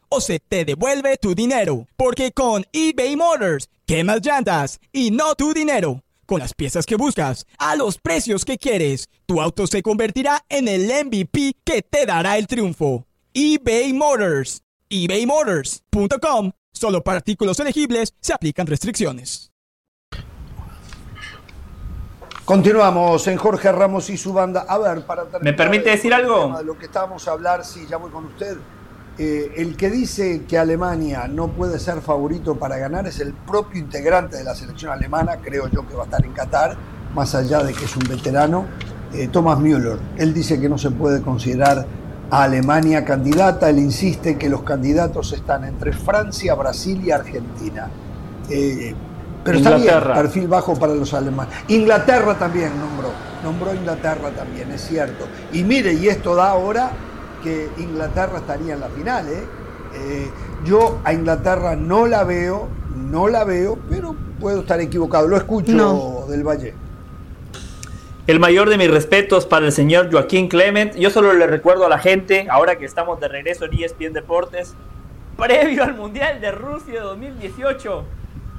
o se te devuelve tu dinero. Porque con eBay Motors, quemas llantas y no tu dinero. Con las piezas que buscas, a los precios que quieres, tu auto se convertirá en el MVP que te dará el triunfo. eBay Motors. ebaymotors.com Solo para artículos elegibles se aplican restricciones. Continuamos en Jorge Ramos y su banda. A ver, para terminar. ¿Me permite decir algo? De lo que estábamos a hablar, sí, ya voy con usted. Eh, el que dice que Alemania no puede ser favorito para ganar es el propio integrante de la selección alemana, creo yo que va a estar en Qatar, más allá de que es un veterano, eh, Thomas Müller. Él dice que no se puede considerar a Alemania candidata. Él insiste que los candidatos están entre Francia, Brasil y Argentina. Eh, pero está bien, perfil bajo para los alemanes. Inglaterra también nombró, nombró Inglaterra también, es cierto. Y mire, y esto da ahora que Inglaterra estaría en la final. ¿eh? Eh, yo a Inglaterra no la veo, no la veo, pero puedo estar equivocado. Lo escucho del Valle. El mayor de mis respetos para el señor Joaquín Clement. Yo solo le recuerdo a la gente, ahora que estamos de regreso en ESPN Deportes, previo al Mundial de Rusia 2018,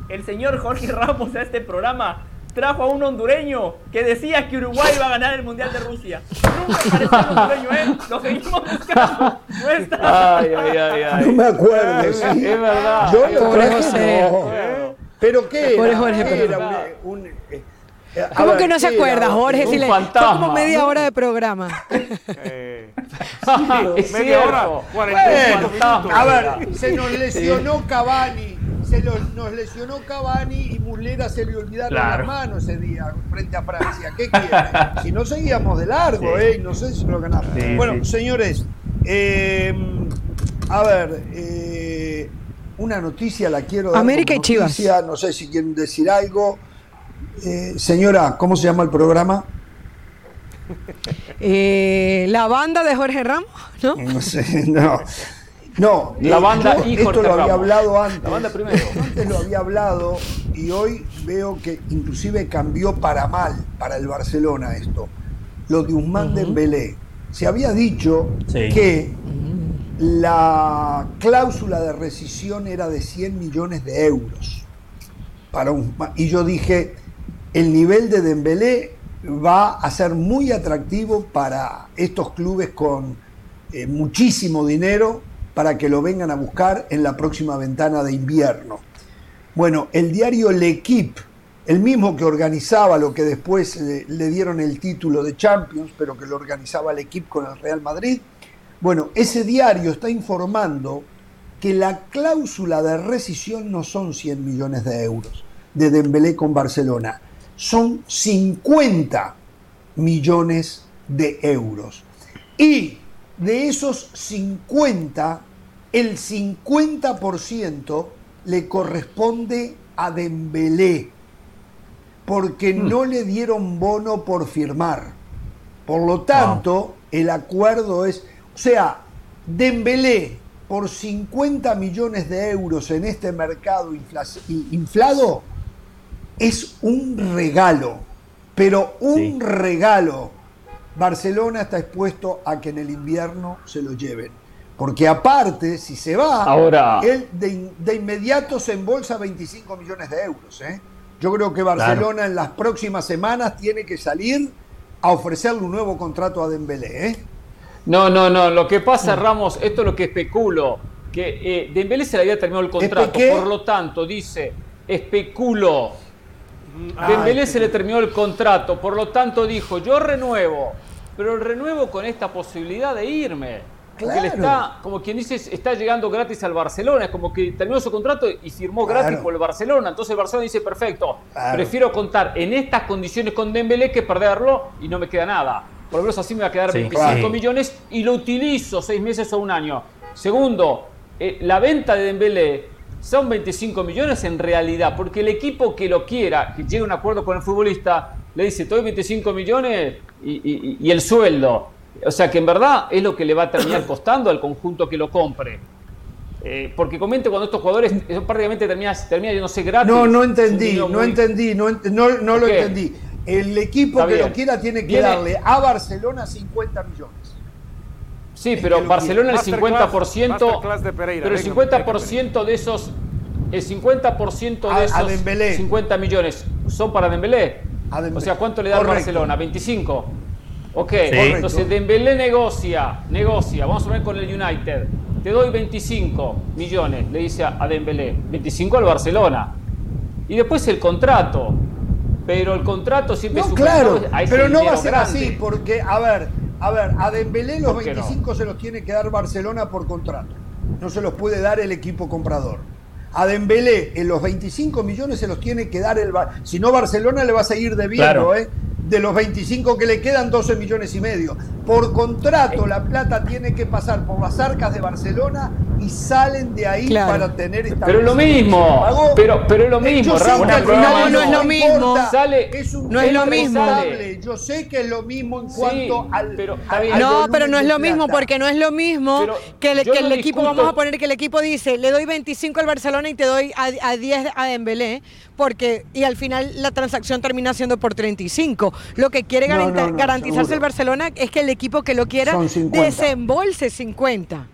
el señor Jorge Ramos a este programa trajo a un hondureño que decía que Uruguay iba a ganar el Mundial de Rusia. Nunca apareció el hondureño, ¿eh? Lo seguimos buscando. No está. Ay, ay, ay, ay. No me acuerdo, es, sí. Es verdad. Yo lo traje, no. ¿Pero qué era? Un, un, ¿Cómo que no se acuerda, Jorge? Si le, como media hora de programa. Eh, media hora, 45 minutos. A ver, se nos lesionó Cavani se nos lesionó Cavani y Muslera se le olvidaron las manos ese día frente a Francia. ¿Qué quiere? si no seguíamos de largo, ¿eh? No sé si lo ganamos. bueno, señores, eh, a ver, eh, una noticia la quiero dar. América y Chivas. No sé si quieren decir algo. Eh, señora, ¿cómo se llama el programa? la banda de Jorge Ramos, ¿no? No sé, no. No, la banda y esto lo había hablado antes. La banda primero. Antes lo había hablado y hoy veo que inclusive cambió para mal para el Barcelona esto. Lo de Usman Dembélé. Se había dicho que la cláusula de rescisión era de 100 millones de euros. Para un, y yo dije, el nivel de Dembélé va a ser muy atractivo para estos clubes con eh, muchísimo dinero para que lo vengan a buscar en la próxima ventana de invierno. Bueno, el diario L'Equipe, el mismo que organizaba lo que después le, dieron el título de Champions, pero que lo organizaba L'Equipe con el Real Madrid, bueno, ese diario está informando que la cláusula de rescisión no son 100 millones de euros de Dembélé con Barcelona, son 50 millones de euros. Y de esos 50, el 50% le corresponde a Dembélé, porque hmm. no le dieron bono por firmar. Por lo tanto, el acuerdo es, o sea, Dembélé por 50 millones de euros en este mercado inflado es un regalo, pero un regalo Barcelona está expuesto a que en el invierno se lo lleven. Porque aparte, si se va, Ahora, él de, inmediato se embolsa 25 millones de euros. ¿eh? Yo creo que Barcelona en las próximas semanas tiene que salir a ofrecerle un nuevo contrato a Dembélé. ¿eh? No, no, no. Lo que pasa, Ramos, esto es lo que especulo. Que eh, Dembélé se le había terminado el contrato. Por lo tanto, dice, especulo Dembélé se le terminó el contrato, por lo tanto dijo, yo renuevo, pero renuevo con esta posibilidad de irme. Porque él está, como quien dice, está llegando gratis al Barcelona. Es como que terminó su contrato y firmó gratis por el Barcelona. Entonces el Barcelona dice, perfecto, prefiero contar en estas condiciones con Dembélé que perderlo y no me queda nada. Por lo menos así me va a quedar 25 millones y lo utilizo seis meses o un año. Segundo, eh, la venta de Dembélé son 25 millones en realidad, porque el equipo que lo quiera, que llegue a un acuerdo con el futbolista, le dice, te doy 25 millones y, el sueldo. O sea que en verdad es lo que le va a terminar costando al conjunto que lo compre. Eh, porque comente cuando estos jugadores prácticamente termina, termina, yo no sé, gratis. No, no entendí, no entendí, no, no, lo entendí. El equipo que lo quiera tiene que darle a Barcelona 50 millones. Sí, pero Barcelona el 50%, pero el 50% de esos el 50% de esos 50 millones son para Dembélé. O sea, ¿cuánto le da Barcelona? 25. Ok, entonces Dembélé negocia, negocia, vamos a ver con el United. Te doy 25 millones, le dice a Dembélé. 25 al Barcelona. Y después el contrato. Pero el contrato siempre no, es claro, pero no va a ser así, porque, a ver, a ver, a Dembélé los 25 se los tiene que dar Barcelona por contrato. No se los puede dar el equipo comprador. A Dembélé en los 25 millones se los tiene que dar el... Si no, Barcelona le va a seguir debiendo, ¿eh? de los 25 que le quedan, 12 millones y medio. Por contrato, la plata tiene que pasar por las arcas de Barcelona y salen de ahí para tener esta. Pero es lo mismo. Pero, pero es lo mismo, Ramón. No, no es lo mismo. Sale, es un no es lo mismo. Yo sé que es lo mismo en cuanto al. Pero, no, pero no es lo mismo, porque no es lo mismo que, el equipo, vamos a poner que el equipo dice, le doy 25 al Barcelona y te doy a, a 10 a Dembélé, porque, y al final la transacción termina siendo por 35. Lo que quiere garantizarse el Barcelona es que el equipo que lo quiera desembolse 50.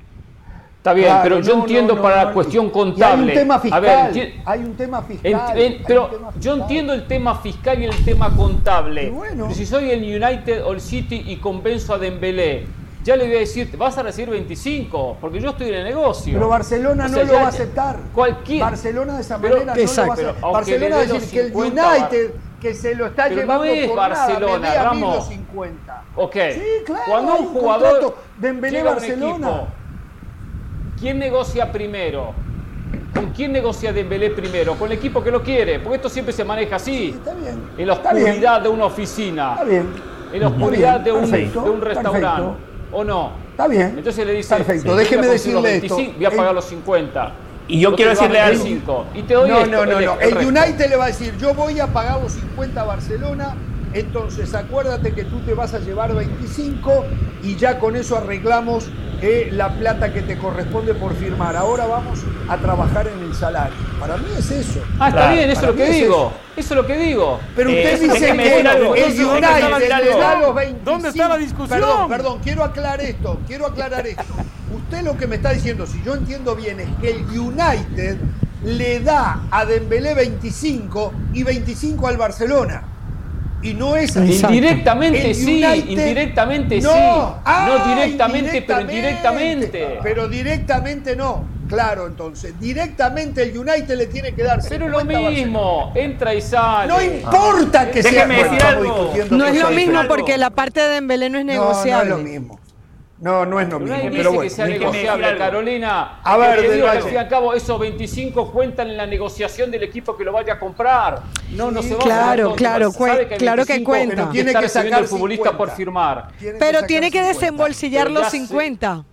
Está bien, pero yo entiendo para la cuestión contable. hay un tema fiscal. hay un tema fiscal. pero yo entiendo el tema fiscal y el tema contable. Pero si soy el United o el City y convenzo a Dembélé, ya le voy a decir, vas a recibir 25, porque yo estoy en el negocio. Pero Barcelona no lo va a aceptar. Cualquier. Barcelona de esa manera no lo va a aceptar. Barcelona va a decir que el United que se lo está Pero no llevando es por Barcelona, nada. Ramos. los 50. Ok. Sí, claro, Cuando un un jugador de Barcelona. equipo, ¿quién negocia primero? ¿Con quién negocia Dembélé primero? Con el equipo que lo quiere, porque esto siempre se maneja así. Está bien. En la bien. oscuridad de una oficina. Está bien. En la oscuridad de un, perfecto, de un restaurante. perfecto. ¿O no? Está bien. Entonces le dice, Perfecto, "Sí, déjeme decirle 25, esto. Voy a pagar los 50. Y yo quiero decirle algo. 25, Y te doy No, esto, no, no, el- no. el El. United le va a decir, yo voy a pagar los 50 a Barcelona, entonces acuérdate que tú te vas a llevar 25 y ya con eso arreglamos eh, la plata que te corresponde por firmar. Ahora vamos a trabajar en el salario. Para mí es eso. Ah, está Claro, bien, eso es lo que es digo. Eso es lo que digo. Pero Eh, usted eso dice que algo. el Entonces, ¿dónde United le da los 25. ¿Dónde está la discusión? Perdón, perdón, quiero aclarar esto, quiero aclarar esto. Usted lo que me está diciendo, si yo entiendo bien, es que el United le da a Dembélé 25 y 25 al Barcelona. Y no es así. Indirectamente El sí, United- indirectamente no, sí. ah, no directamente, pero indirectamente. Pero directamente no. Claro, entonces, directamente el United le tiene que dar Pero es lo 50 a Barcelona. mismo, entra y sale. No importa que sea Déjeme bueno, decir algo. discutiendo No es lo mismo porque la parte de Dembélé no es No, no negociable. es lo mismo. No, no es lo Pero mismo. Pero dice bueno, que sea negociable. Carolina. A ver, que Del digo, al fin y al cabo, esos 25 cuentan en la negociación del equipo que lo vaya a comprar. No, no se va Claro, a claro, que hay claro que 25 cuenta. Pero tiene que sacar el futbolista 50. por firmar. Tiene Pero tiene que 50. desembolsillar Pero los ya sé. 50.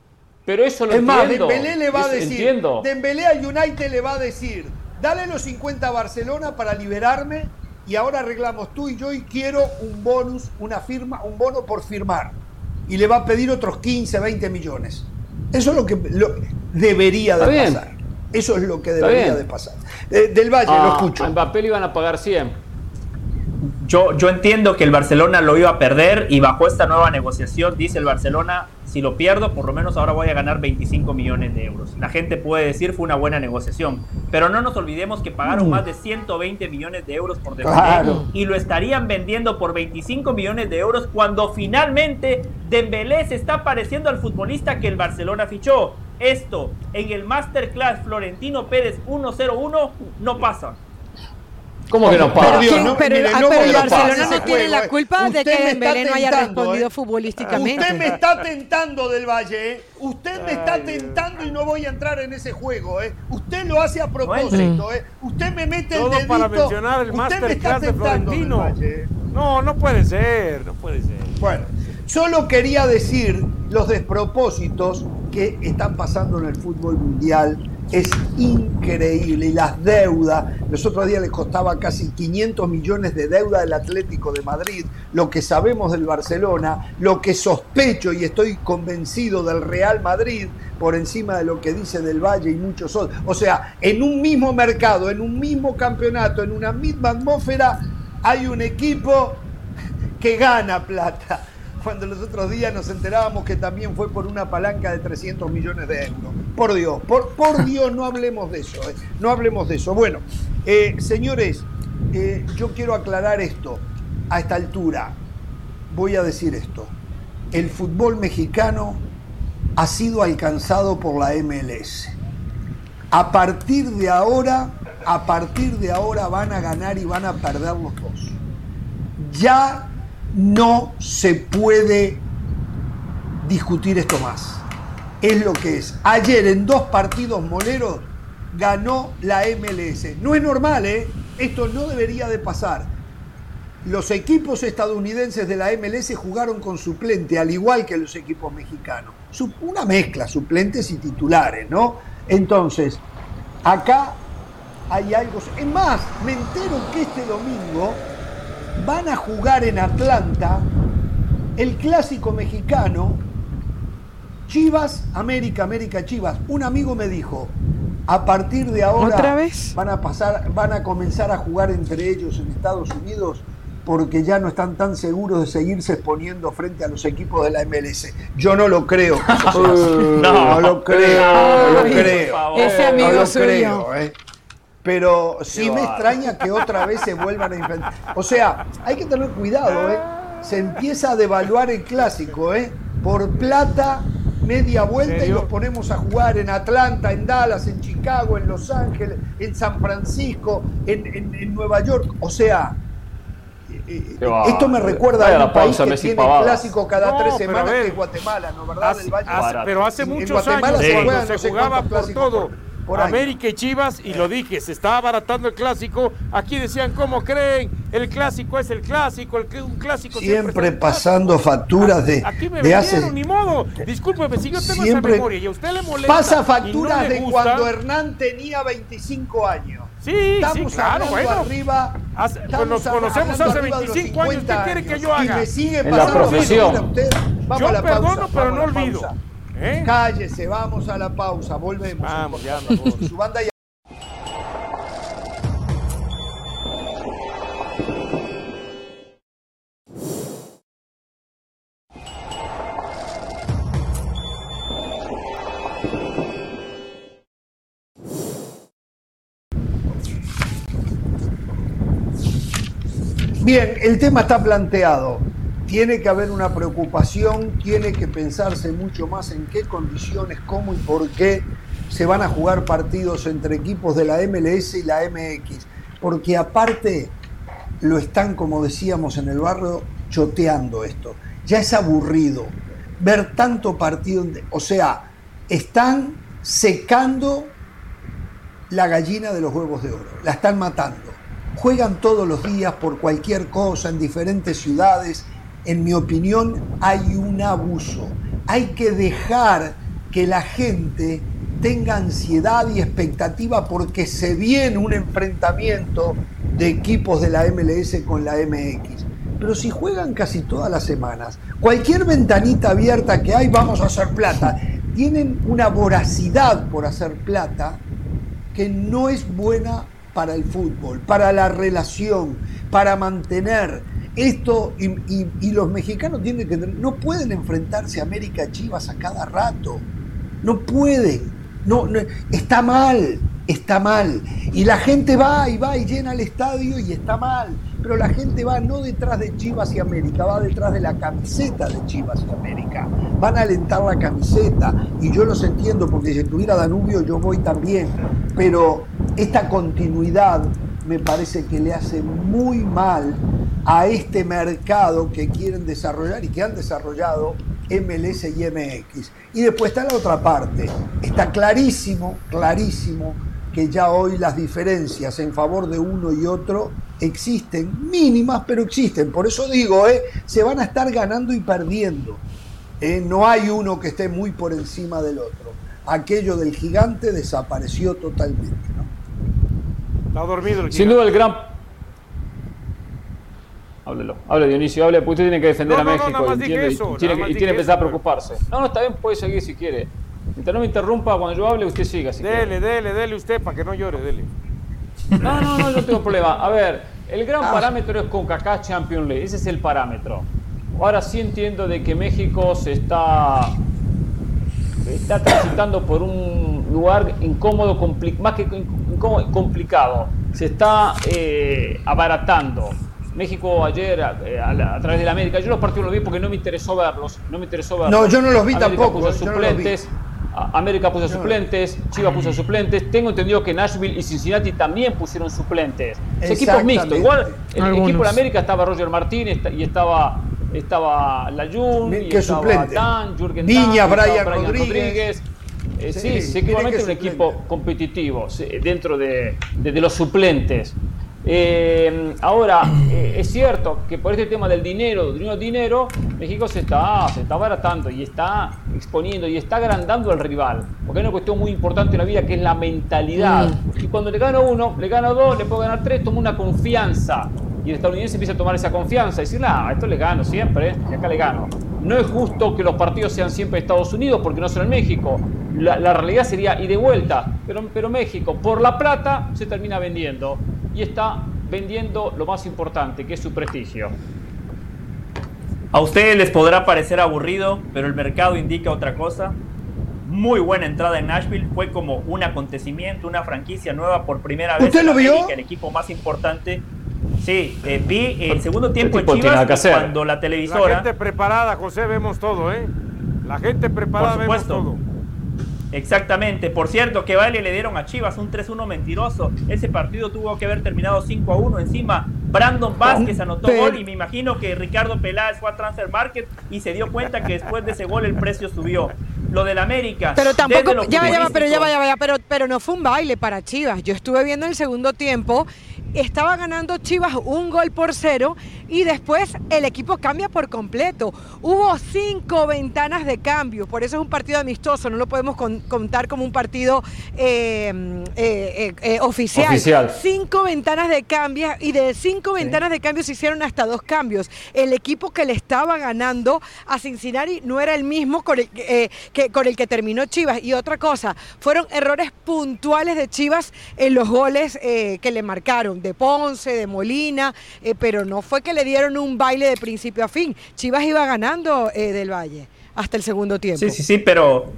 Pero eso lo Es más, entiendo. Dembélé le va a decir, Entiendo. Dembélé al United le va a decir, dale los 50 a Barcelona para liberarme y ahora arreglamos tú y yo y quiero un bonus, una firma, un bono por firmar. Y le va a pedir otros 15, 20 millones. Eso es lo que lo- debería de Está bien. pasar. Eso es lo que debería de pasar. Del Valle, lo Ah, escucho. A Mbappé le iban a pagar 100. Yo, yo entiendo que el Barcelona lo iba a perder y bajo esta nueva negociación dice el Barcelona, si lo pierdo, por lo menos ahora voy a ganar 25 millones de euros. La gente puede decir fue una buena negociación, pero no nos olvidemos que pagaron más de 120 millones de euros por Dembélé Claro. y lo estarían vendiendo por 25 millones de euros cuando finalmente Dembélé se está pareciendo al futbolista que el Barcelona fichó. Esto en el Masterclass Florentino Pérez 101 no pasa. ¿Cómo que no paga? Dios, no, pero mire, ah, no pero el Barcelona no tiene juego, la eh. culpa de que Dembélé no haya respondido eh. futbolísticamente. Usted me está tentando del Valle, ¿eh? Usted me está tentando y no voy a entrar en ese juego, ¿eh? Usted lo hace a propósito, ¿eh? Usted me mete el Todo dedito. para mencionar el Usted me está masterclass de tentando, Del Florentino. Valle. No, no puede ser, no puede ser. Bueno, solo quería decir los despropósitos que están pasando en el fútbol mundial. Es increíble. Y las deudas. Los otros días les costaba casi 500 millones de deuda del Atlético de Madrid. Lo que sabemos del Barcelona, lo que sospecho y estoy convencido del Real Madrid por encima de lo que dice del Valle y muchos otros. O sea, en un mismo mercado, en un mismo campeonato, en una misma atmósfera, hay un equipo que gana plata. Cuando los otros días nos enterábamos que también fue por una palanca de 300 millones de euros. Por Dios, por, por Dios, no hablemos de eso. eh, No hablemos de eso. Bueno, eh, señores, eh, yo quiero aclarar esto. A esta altura, voy a decir esto. El fútbol mexicano ha sido alcanzado por la MLS. A partir de ahora, a partir de ahora van a ganar y van a perder los dos ya no se puede discutir esto más. Es lo que es. Ayer en dos partidos moleros ganó la MLS. No es normal, ¿eh? Esto no debería de pasar. Los equipos estadounidenses de la MLS jugaron con suplente, al igual que los equipos mexicanos. Una mezcla, suplentes y titulares, ¿no? Entonces, acá hay algo. Es más, me entero que este domingo van a jugar en Atlanta el clásico mexicano Chivas, América, América, Chivas. Un amigo me dijo, a partir de ahora ¿Otra vez? van a pasar, van a comenzar a jugar entre ellos en Estados Unidos porque ya no están tan seguros de seguirse exponiendo frente a los equipos de la MLS. Yo no lo creo. no, lo creo, no lo creo. por favor. Ese No amigo lo suyo. creo, ¿eh? Pero sí me extraña que otra vez se vuelvan a enfrentar. O sea, hay que tener cuidado, ¿eh? Se empieza a devaluar el clásico, ¿eh? Por plata, media vuelta y los ponemos a jugar en Atlanta, en Dallas, en Chicago, en Los Ángeles, en San Francisco, en, en- en Nueva York. O sea, eh, esto me recuerda a un país que tiene clásico cada tres semanas, que es Guatemala, ¿no? ¿Verdad? pero hace muchos años, cuando se, jugaba por todo. Por América y Chivas, y lo dije, se está abaratando el clásico. Aquí decían, ¿cómo creen? El clásico es el clásico, el, un clásico siempre, pasando facturas de, aquí me de hace... ni modo. Discúlpeme, si yo tengo esa memoria y a usted le molesta. Pasa facturas de cuando Hernán tenía 25 años. Sí, sí, claro, bueno. Arriba, pues nos conocemos hace 25 años. ¿Qué quiere que yo haga? Y me sigue en la profesión. Vamos yo a la perdono, pausa, pero no olvido. ¿Eh? Cállese, vamos a la pausa, volvemos. Vamos, ya, vamos. Su banda ya... Bien, el tema está planteado. Tiene que haber una preocupación, tiene que pensarse mucho más en qué condiciones, cómo y por qué se van a jugar partidos entre equipos de la MLS y la MX. Porque aparte lo están, como decíamos en el barrio, choteando esto. Ya es aburrido ver tanto partido. O sea, están secando la gallina de los huevos de oro. La están matando juegan todos los días por cualquier cosa en diferentes ciudades. En mi opinión, hay un abuso. Hay que dejar que la gente tenga ansiedad y expectativa porque se viene un enfrentamiento de equipos de la MLS con la MX. Pero si juegan casi todas las semanas, cualquier ventanita abierta que hay, vamos a hacer plata. Tienen una voracidad por hacer plata que no es buena para el fútbol, para la relación, para mantener esto. Y, los mexicanos tienen que no pueden enfrentarse a América Chivas a cada rato. No pueden. No, está mal, está mal. Y la gente va y va y llena el estadio y está mal. Pero la gente va no detrás de Chivas y América, va detrás de la camiseta de Chivas y América. Van a alentar la camiseta. Y yo los entiendo porque si tuviera Danubio yo voy también. Pero esta continuidad me parece que le hace muy mal a este mercado que quieren desarrollar y que han desarrollado MLS y MX. Y después está la otra parte. Está clarísimo, clarísimo que ya hoy las diferencias en favor de uno y otro existen, mínimas, pero existen. Por eso digo, eh, se van a estar ganando y perdiendo. Eh, no hay uno que esté muy por encima del otro. Aquello del gigante desapareció totalmente. Está dormido el Sin duda el gran... Háblelo, hable Dionisio, hable, porque usted tiene que defender a México, tiene, y tiene que empezar a preocuparse. No, no, está bien, puede seguir si quiere. Mientras no me interrumpa, cuando yo hable, usted siga. Si dele, dele, dele usted para que no llore, dele. No, no, no, no tengo problema. A ver, el gran ah. parámetro es con Kaká Champions League, ese es el parámetro. Ahora sí entiendo de que México se está está transitando por un lugar incómodo, más que incómodo, complicado. Se está eh, abaratando. México ayer eh, a, través de la América, yo los partidos los vi porque no me interesó verlos, no me interesó verlos. No, yo no los vi América tampoco. Puso suplentes, América puso suplentes, Chivas puso suplentes. Tengo entendido que Nashville y Cincinnati también pusieron suplentes. equipos mixtos. Igual el equipo de América estaba Roger Martínez y estaba estaba Layun, y estaba Dan, Jürgen Viña, Brian, Rodríguez. Eh, sí, sí, sí, un equipo competitivo dentro de, los suplentes. Eh, ahora, eh, es cierto que por este tema del dinero, dinero, dinero, México se está, se está abaratando y está exponiendo y está agrandando al rival. Porque hay una cuestión muy importante en la vida que es la mentalidad. Mm. Y cuando le gano uno, le gano dos, le puedo ganar tres, toma una confianza y el estadounidense empieza a tomar esa confianza y decir, ah, esto le gano siempre, y acá le gano. No es justo que los partidos sean siempre Estados Unidos porque no son en México. La, realidad sería y de vuelta, pero, pero México por la plata se termina vendiendo y está vendiendo lo más importante, que es su prestigio. A ustedes les podrá parecer aburrido, pero el mercado indica otra cosa. Muy buena entrada en Nashville, fue como un acontecimiento, una franquicia nueva por primera vez. ¿Usted lo vio? el equipo más importante Sí, eh, vi el segundo tiempo en Chivas cuando la televisora. La gente preparada, José, vemos todo, ¿eh? La gente preparada, vemos todo. Exactamente. Por cierto, que vale le dieron a Chivas un 3-1 mentiroso. Ese partido tuvo que haber terminado 5-1 encima. Brandon Vázquez anotó gol y me imagino que Ricardo Peláez fue a Transfer Market y se dio cuenta que después de ese gol el precio subió. Lo del América. Pero tampoco, ya, ya, pero ya vaya, ya, pero, pero no fue un baile para Chivas. Yo estuve viendo el segundo tiempo estaba ganando Chivas un gol por cero y después el equipo cambia por completo. Hubo cinco ventanas de cambio, por eso es un partido amistoso, no lo podemos contar como un partido eh, eh, eh, oficial. Cinco ventanas de cambio y de cinco ventanas de cambio se hicieron hasta dos cambios. El equipo que le estaba ganando a Cincinnati no era el mismo con el, que, con el que terminó Chivas. Y otra cosa, fueron errores puntuales de Chivas en los goles que le marcaron de Ponce, de Molina, eh, pero no fue que le dieron un baile de principio a fin. Chivas iba ganando eh, del Valle hasta el segundo tiempo. Sí, sí, sí, pero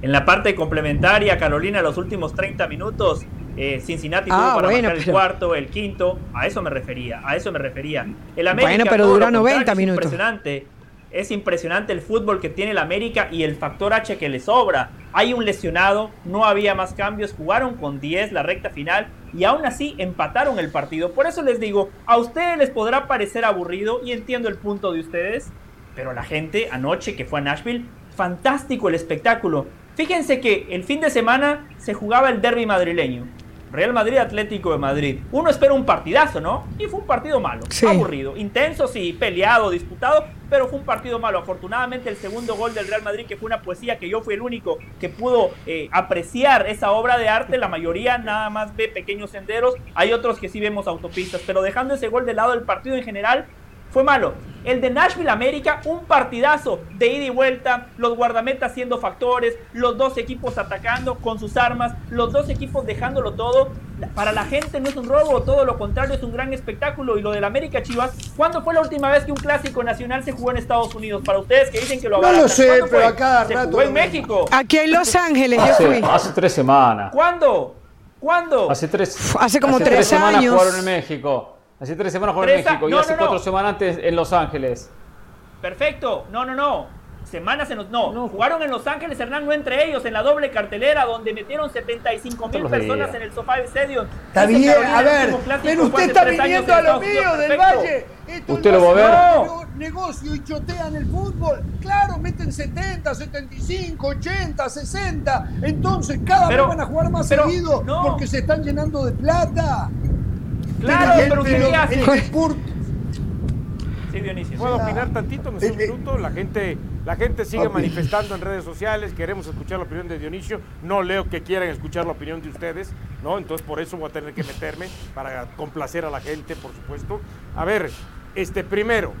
en la parte complementaria, Carolina, los últimos 30 minutos, eh, Cincinnati tuvo ah, para marcar el cuarto, el quinto, a eso me refería, a eso me refería. El América, bueno, pero dura 90 minutos. Impresionante es impresionante el fútbol que tiene el América y el factor H que le sobra. Hay un lesionado, no había más cambios, jugaron con 10 la recta final y aún así empataron el partido. Por eso les digo, a ustedes les podrá parecer aburrido y entiendo el punto de ustedes, pero la gente anoche que fue a Nashville, fantástico el espectáculo. Fíjense que el fin de semana se jugaba el derby madrileño. Real Madrid Atlético de Madrid. Uno espera un partidazo, ¿no? Y fue un partido malo, aburrido, intenso, sí, peleado, disputado, pero fue un partido malo. Afortunadamente el segundo gol del Real Madrid, que fue una poesía que yo fui el único que pudo eh, apreciar esa obra de arte, la mayoría nada más ve pequeños senderos, hay otros que sí vemos autopistas, pero dejando ese gol de lado del partido en general, fue malo. El de Nashville América, un partidazo de ida y vuelta, los guardametas siendo factores, los dos equipos atacando con sus armas, los dos equipos dejándolo todo. Para la gente no es un robo, todo lo contrario, es un gran espectáculo. Y lo del América Chivas, ¿cuándo fue la última vez que un clásico nacional se jugó en Estados Unidos? Para ustedes que dicen que lo No lo sé, pero acá se jugó en México. Aquí en Los Ángeles, hace, yo fui. Hace tres semanas. ¿Cuándo? ¿Cuándo? Hace tres. Hace como tres, tres semanas años. jugaron en México. Hace tres semanas jugaron en México y hace cuatro semanas antes en Los Ángeles. Perfecto. No, no, no. Semanas en los. No, no, jugaron en Los Ángeles, Hernán, no entre ellos, en la doble cartelera, donde metieron 75 mil personas en el Sofá Stadium. Está bien, a ver. Pero usted está viniendo a lo mío del Valle. usted lo va a ver. No. Negocio y chotean el fútbol. Claro, meten 70, 75, 80, 60. Entonces, cada vez van a jugar más seguido porque se están llenando de plata. Claro, pero, pero, pero Sí, Dionisio. ¿Puedo opinar tantito en un minuto? La gente, la gente sigue manifestando en redes sociales, queremos escuchar la opinión de Dionisio. No leo que quieran escuchar la opinión de ustedes, ¿no? Entonces por eso voy a tener que meterme para complacer a la gente, por supuesto. A ver, este primero,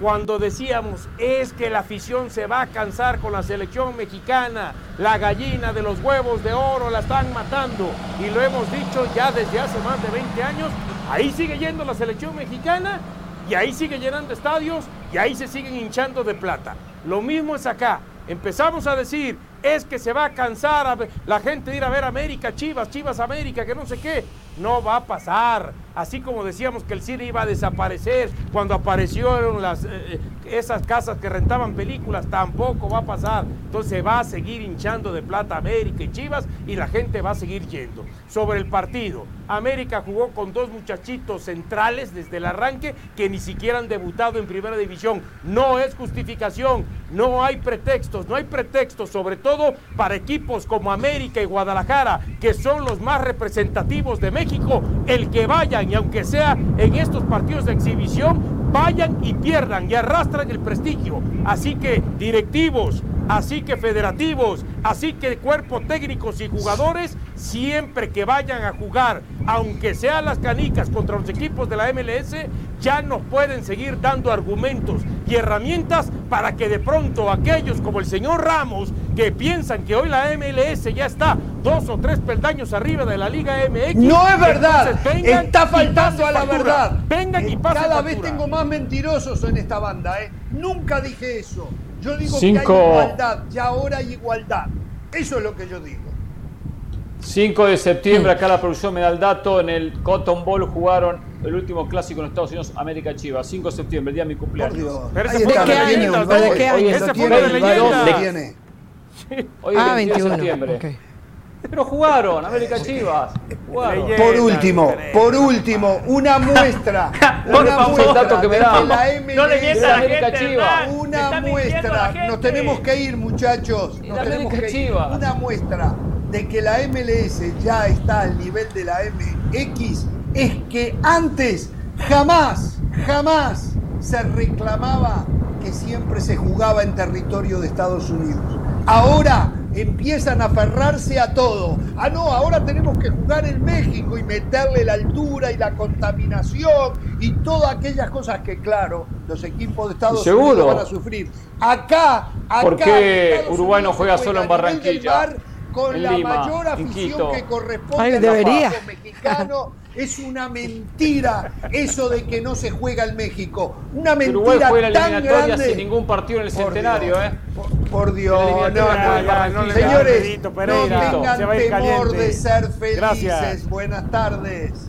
cuando decíamos es que la afición se va a cansar con la selección mexicana, la gallina de los huevos de oro la están matando y lo hemos dicho ya desde hace más de 20 años, ahí sigue yendo la selección mexicana y ahí sigue llenando estadios y ahí se siguen hinchando de plata. Lo mismo es acá. Empezamos a decir, es que se va a cansar la gente de ir a ver América, Chivas, Chivas América, que no sé qué. No va a pasar. Así como decíamos que el cine iba a desaparecer cuando aparecieron las, eh, eh, esas casas que rentaban películas, tampoco va a pasar. Entonces va a seguir hinchando de plata América y Chivas y la gente va a seguir yendo. Sobre el partido, América jugó con dos muchachitos centrales desde el arranque que ni siquiera han debutado en primera división. No es justificación, no hay pretextos, no hay pretextos, sobre todo para equipos como América y Guadalajara, que son los más representativos de México, el que vayan y aunque sea en estos partidos de exhibición, vayan y pierdan y arrastran el prestigio. Así que directivos, así que federativos, así que cuerpos técnicos y jugadores, siempre que vayan a jugar, aunque sean las canicas contra los equipos de la MLS, ya nos pueden seguir dando argumentos y herramientas para que de pronto aquellos como el señor Ramos, que piensan que hoy la MLS ya está dos o tres peldaños arriba de la Liga MX. No es verdad. Está faltando a la verdad. Vengan y eh, pasen Cada vez tengo más mentirosos en esta banda. ¿eh? Nunca dije eso. Yo digo que hay igualdad, ya ahora hay igualdad. Eso es lo que yo digo. 5 de septiembre, acá la producción me da el dato, en el Cotton Bowl jugaron el último clásico en Estados Unidos, América Chivas, 5 de septiembre, el día de mi cumpleaños. Pero ese fue de leyenda, ¿De qué año? Ese fue de leyenda. Hoy es Ah, 22 de 21. septiembre. ok. Pero jugaron, América Chivas. Jugaron. Leyenda, Por último, leyenda. por último, una muestra. Por una favor. muestra Dato que me da. la No le MLS mientas a la América gente, Chivas. Una muestra, nos tenemos que ir muchachos, nos la tenemos que ir. Una muestra de que la MLS ya está al nivel de la MX es que antes jamás, jamás se reclamaba que siempre se jugaba en territorio de Estados Unidos. Ahora empiezan a aferrarse a todo. Ah, no, ahora tenemos que jugar en México y meterle la altura y la contaminación y todas aquellas cosas que, claro, los equipos de Estados Seguro. Unidos van a sufrir. Acá, acá. ¿Por qué Uruguay no juega solo en a Barranquilla? Con En la Lima, mayor afición que corresponde Ay, al debería. fútbol mexicano. Es una mentira eso de que no se juega en México. Una mentira Uruguay juega la tan eliminatoria grande. sin ningún partido en el Por centenario, Dios, ¿eh? Por, por Dios, La no, no, no le Señores, no tengan temor de ser felices. Gracias. Buenas tardes.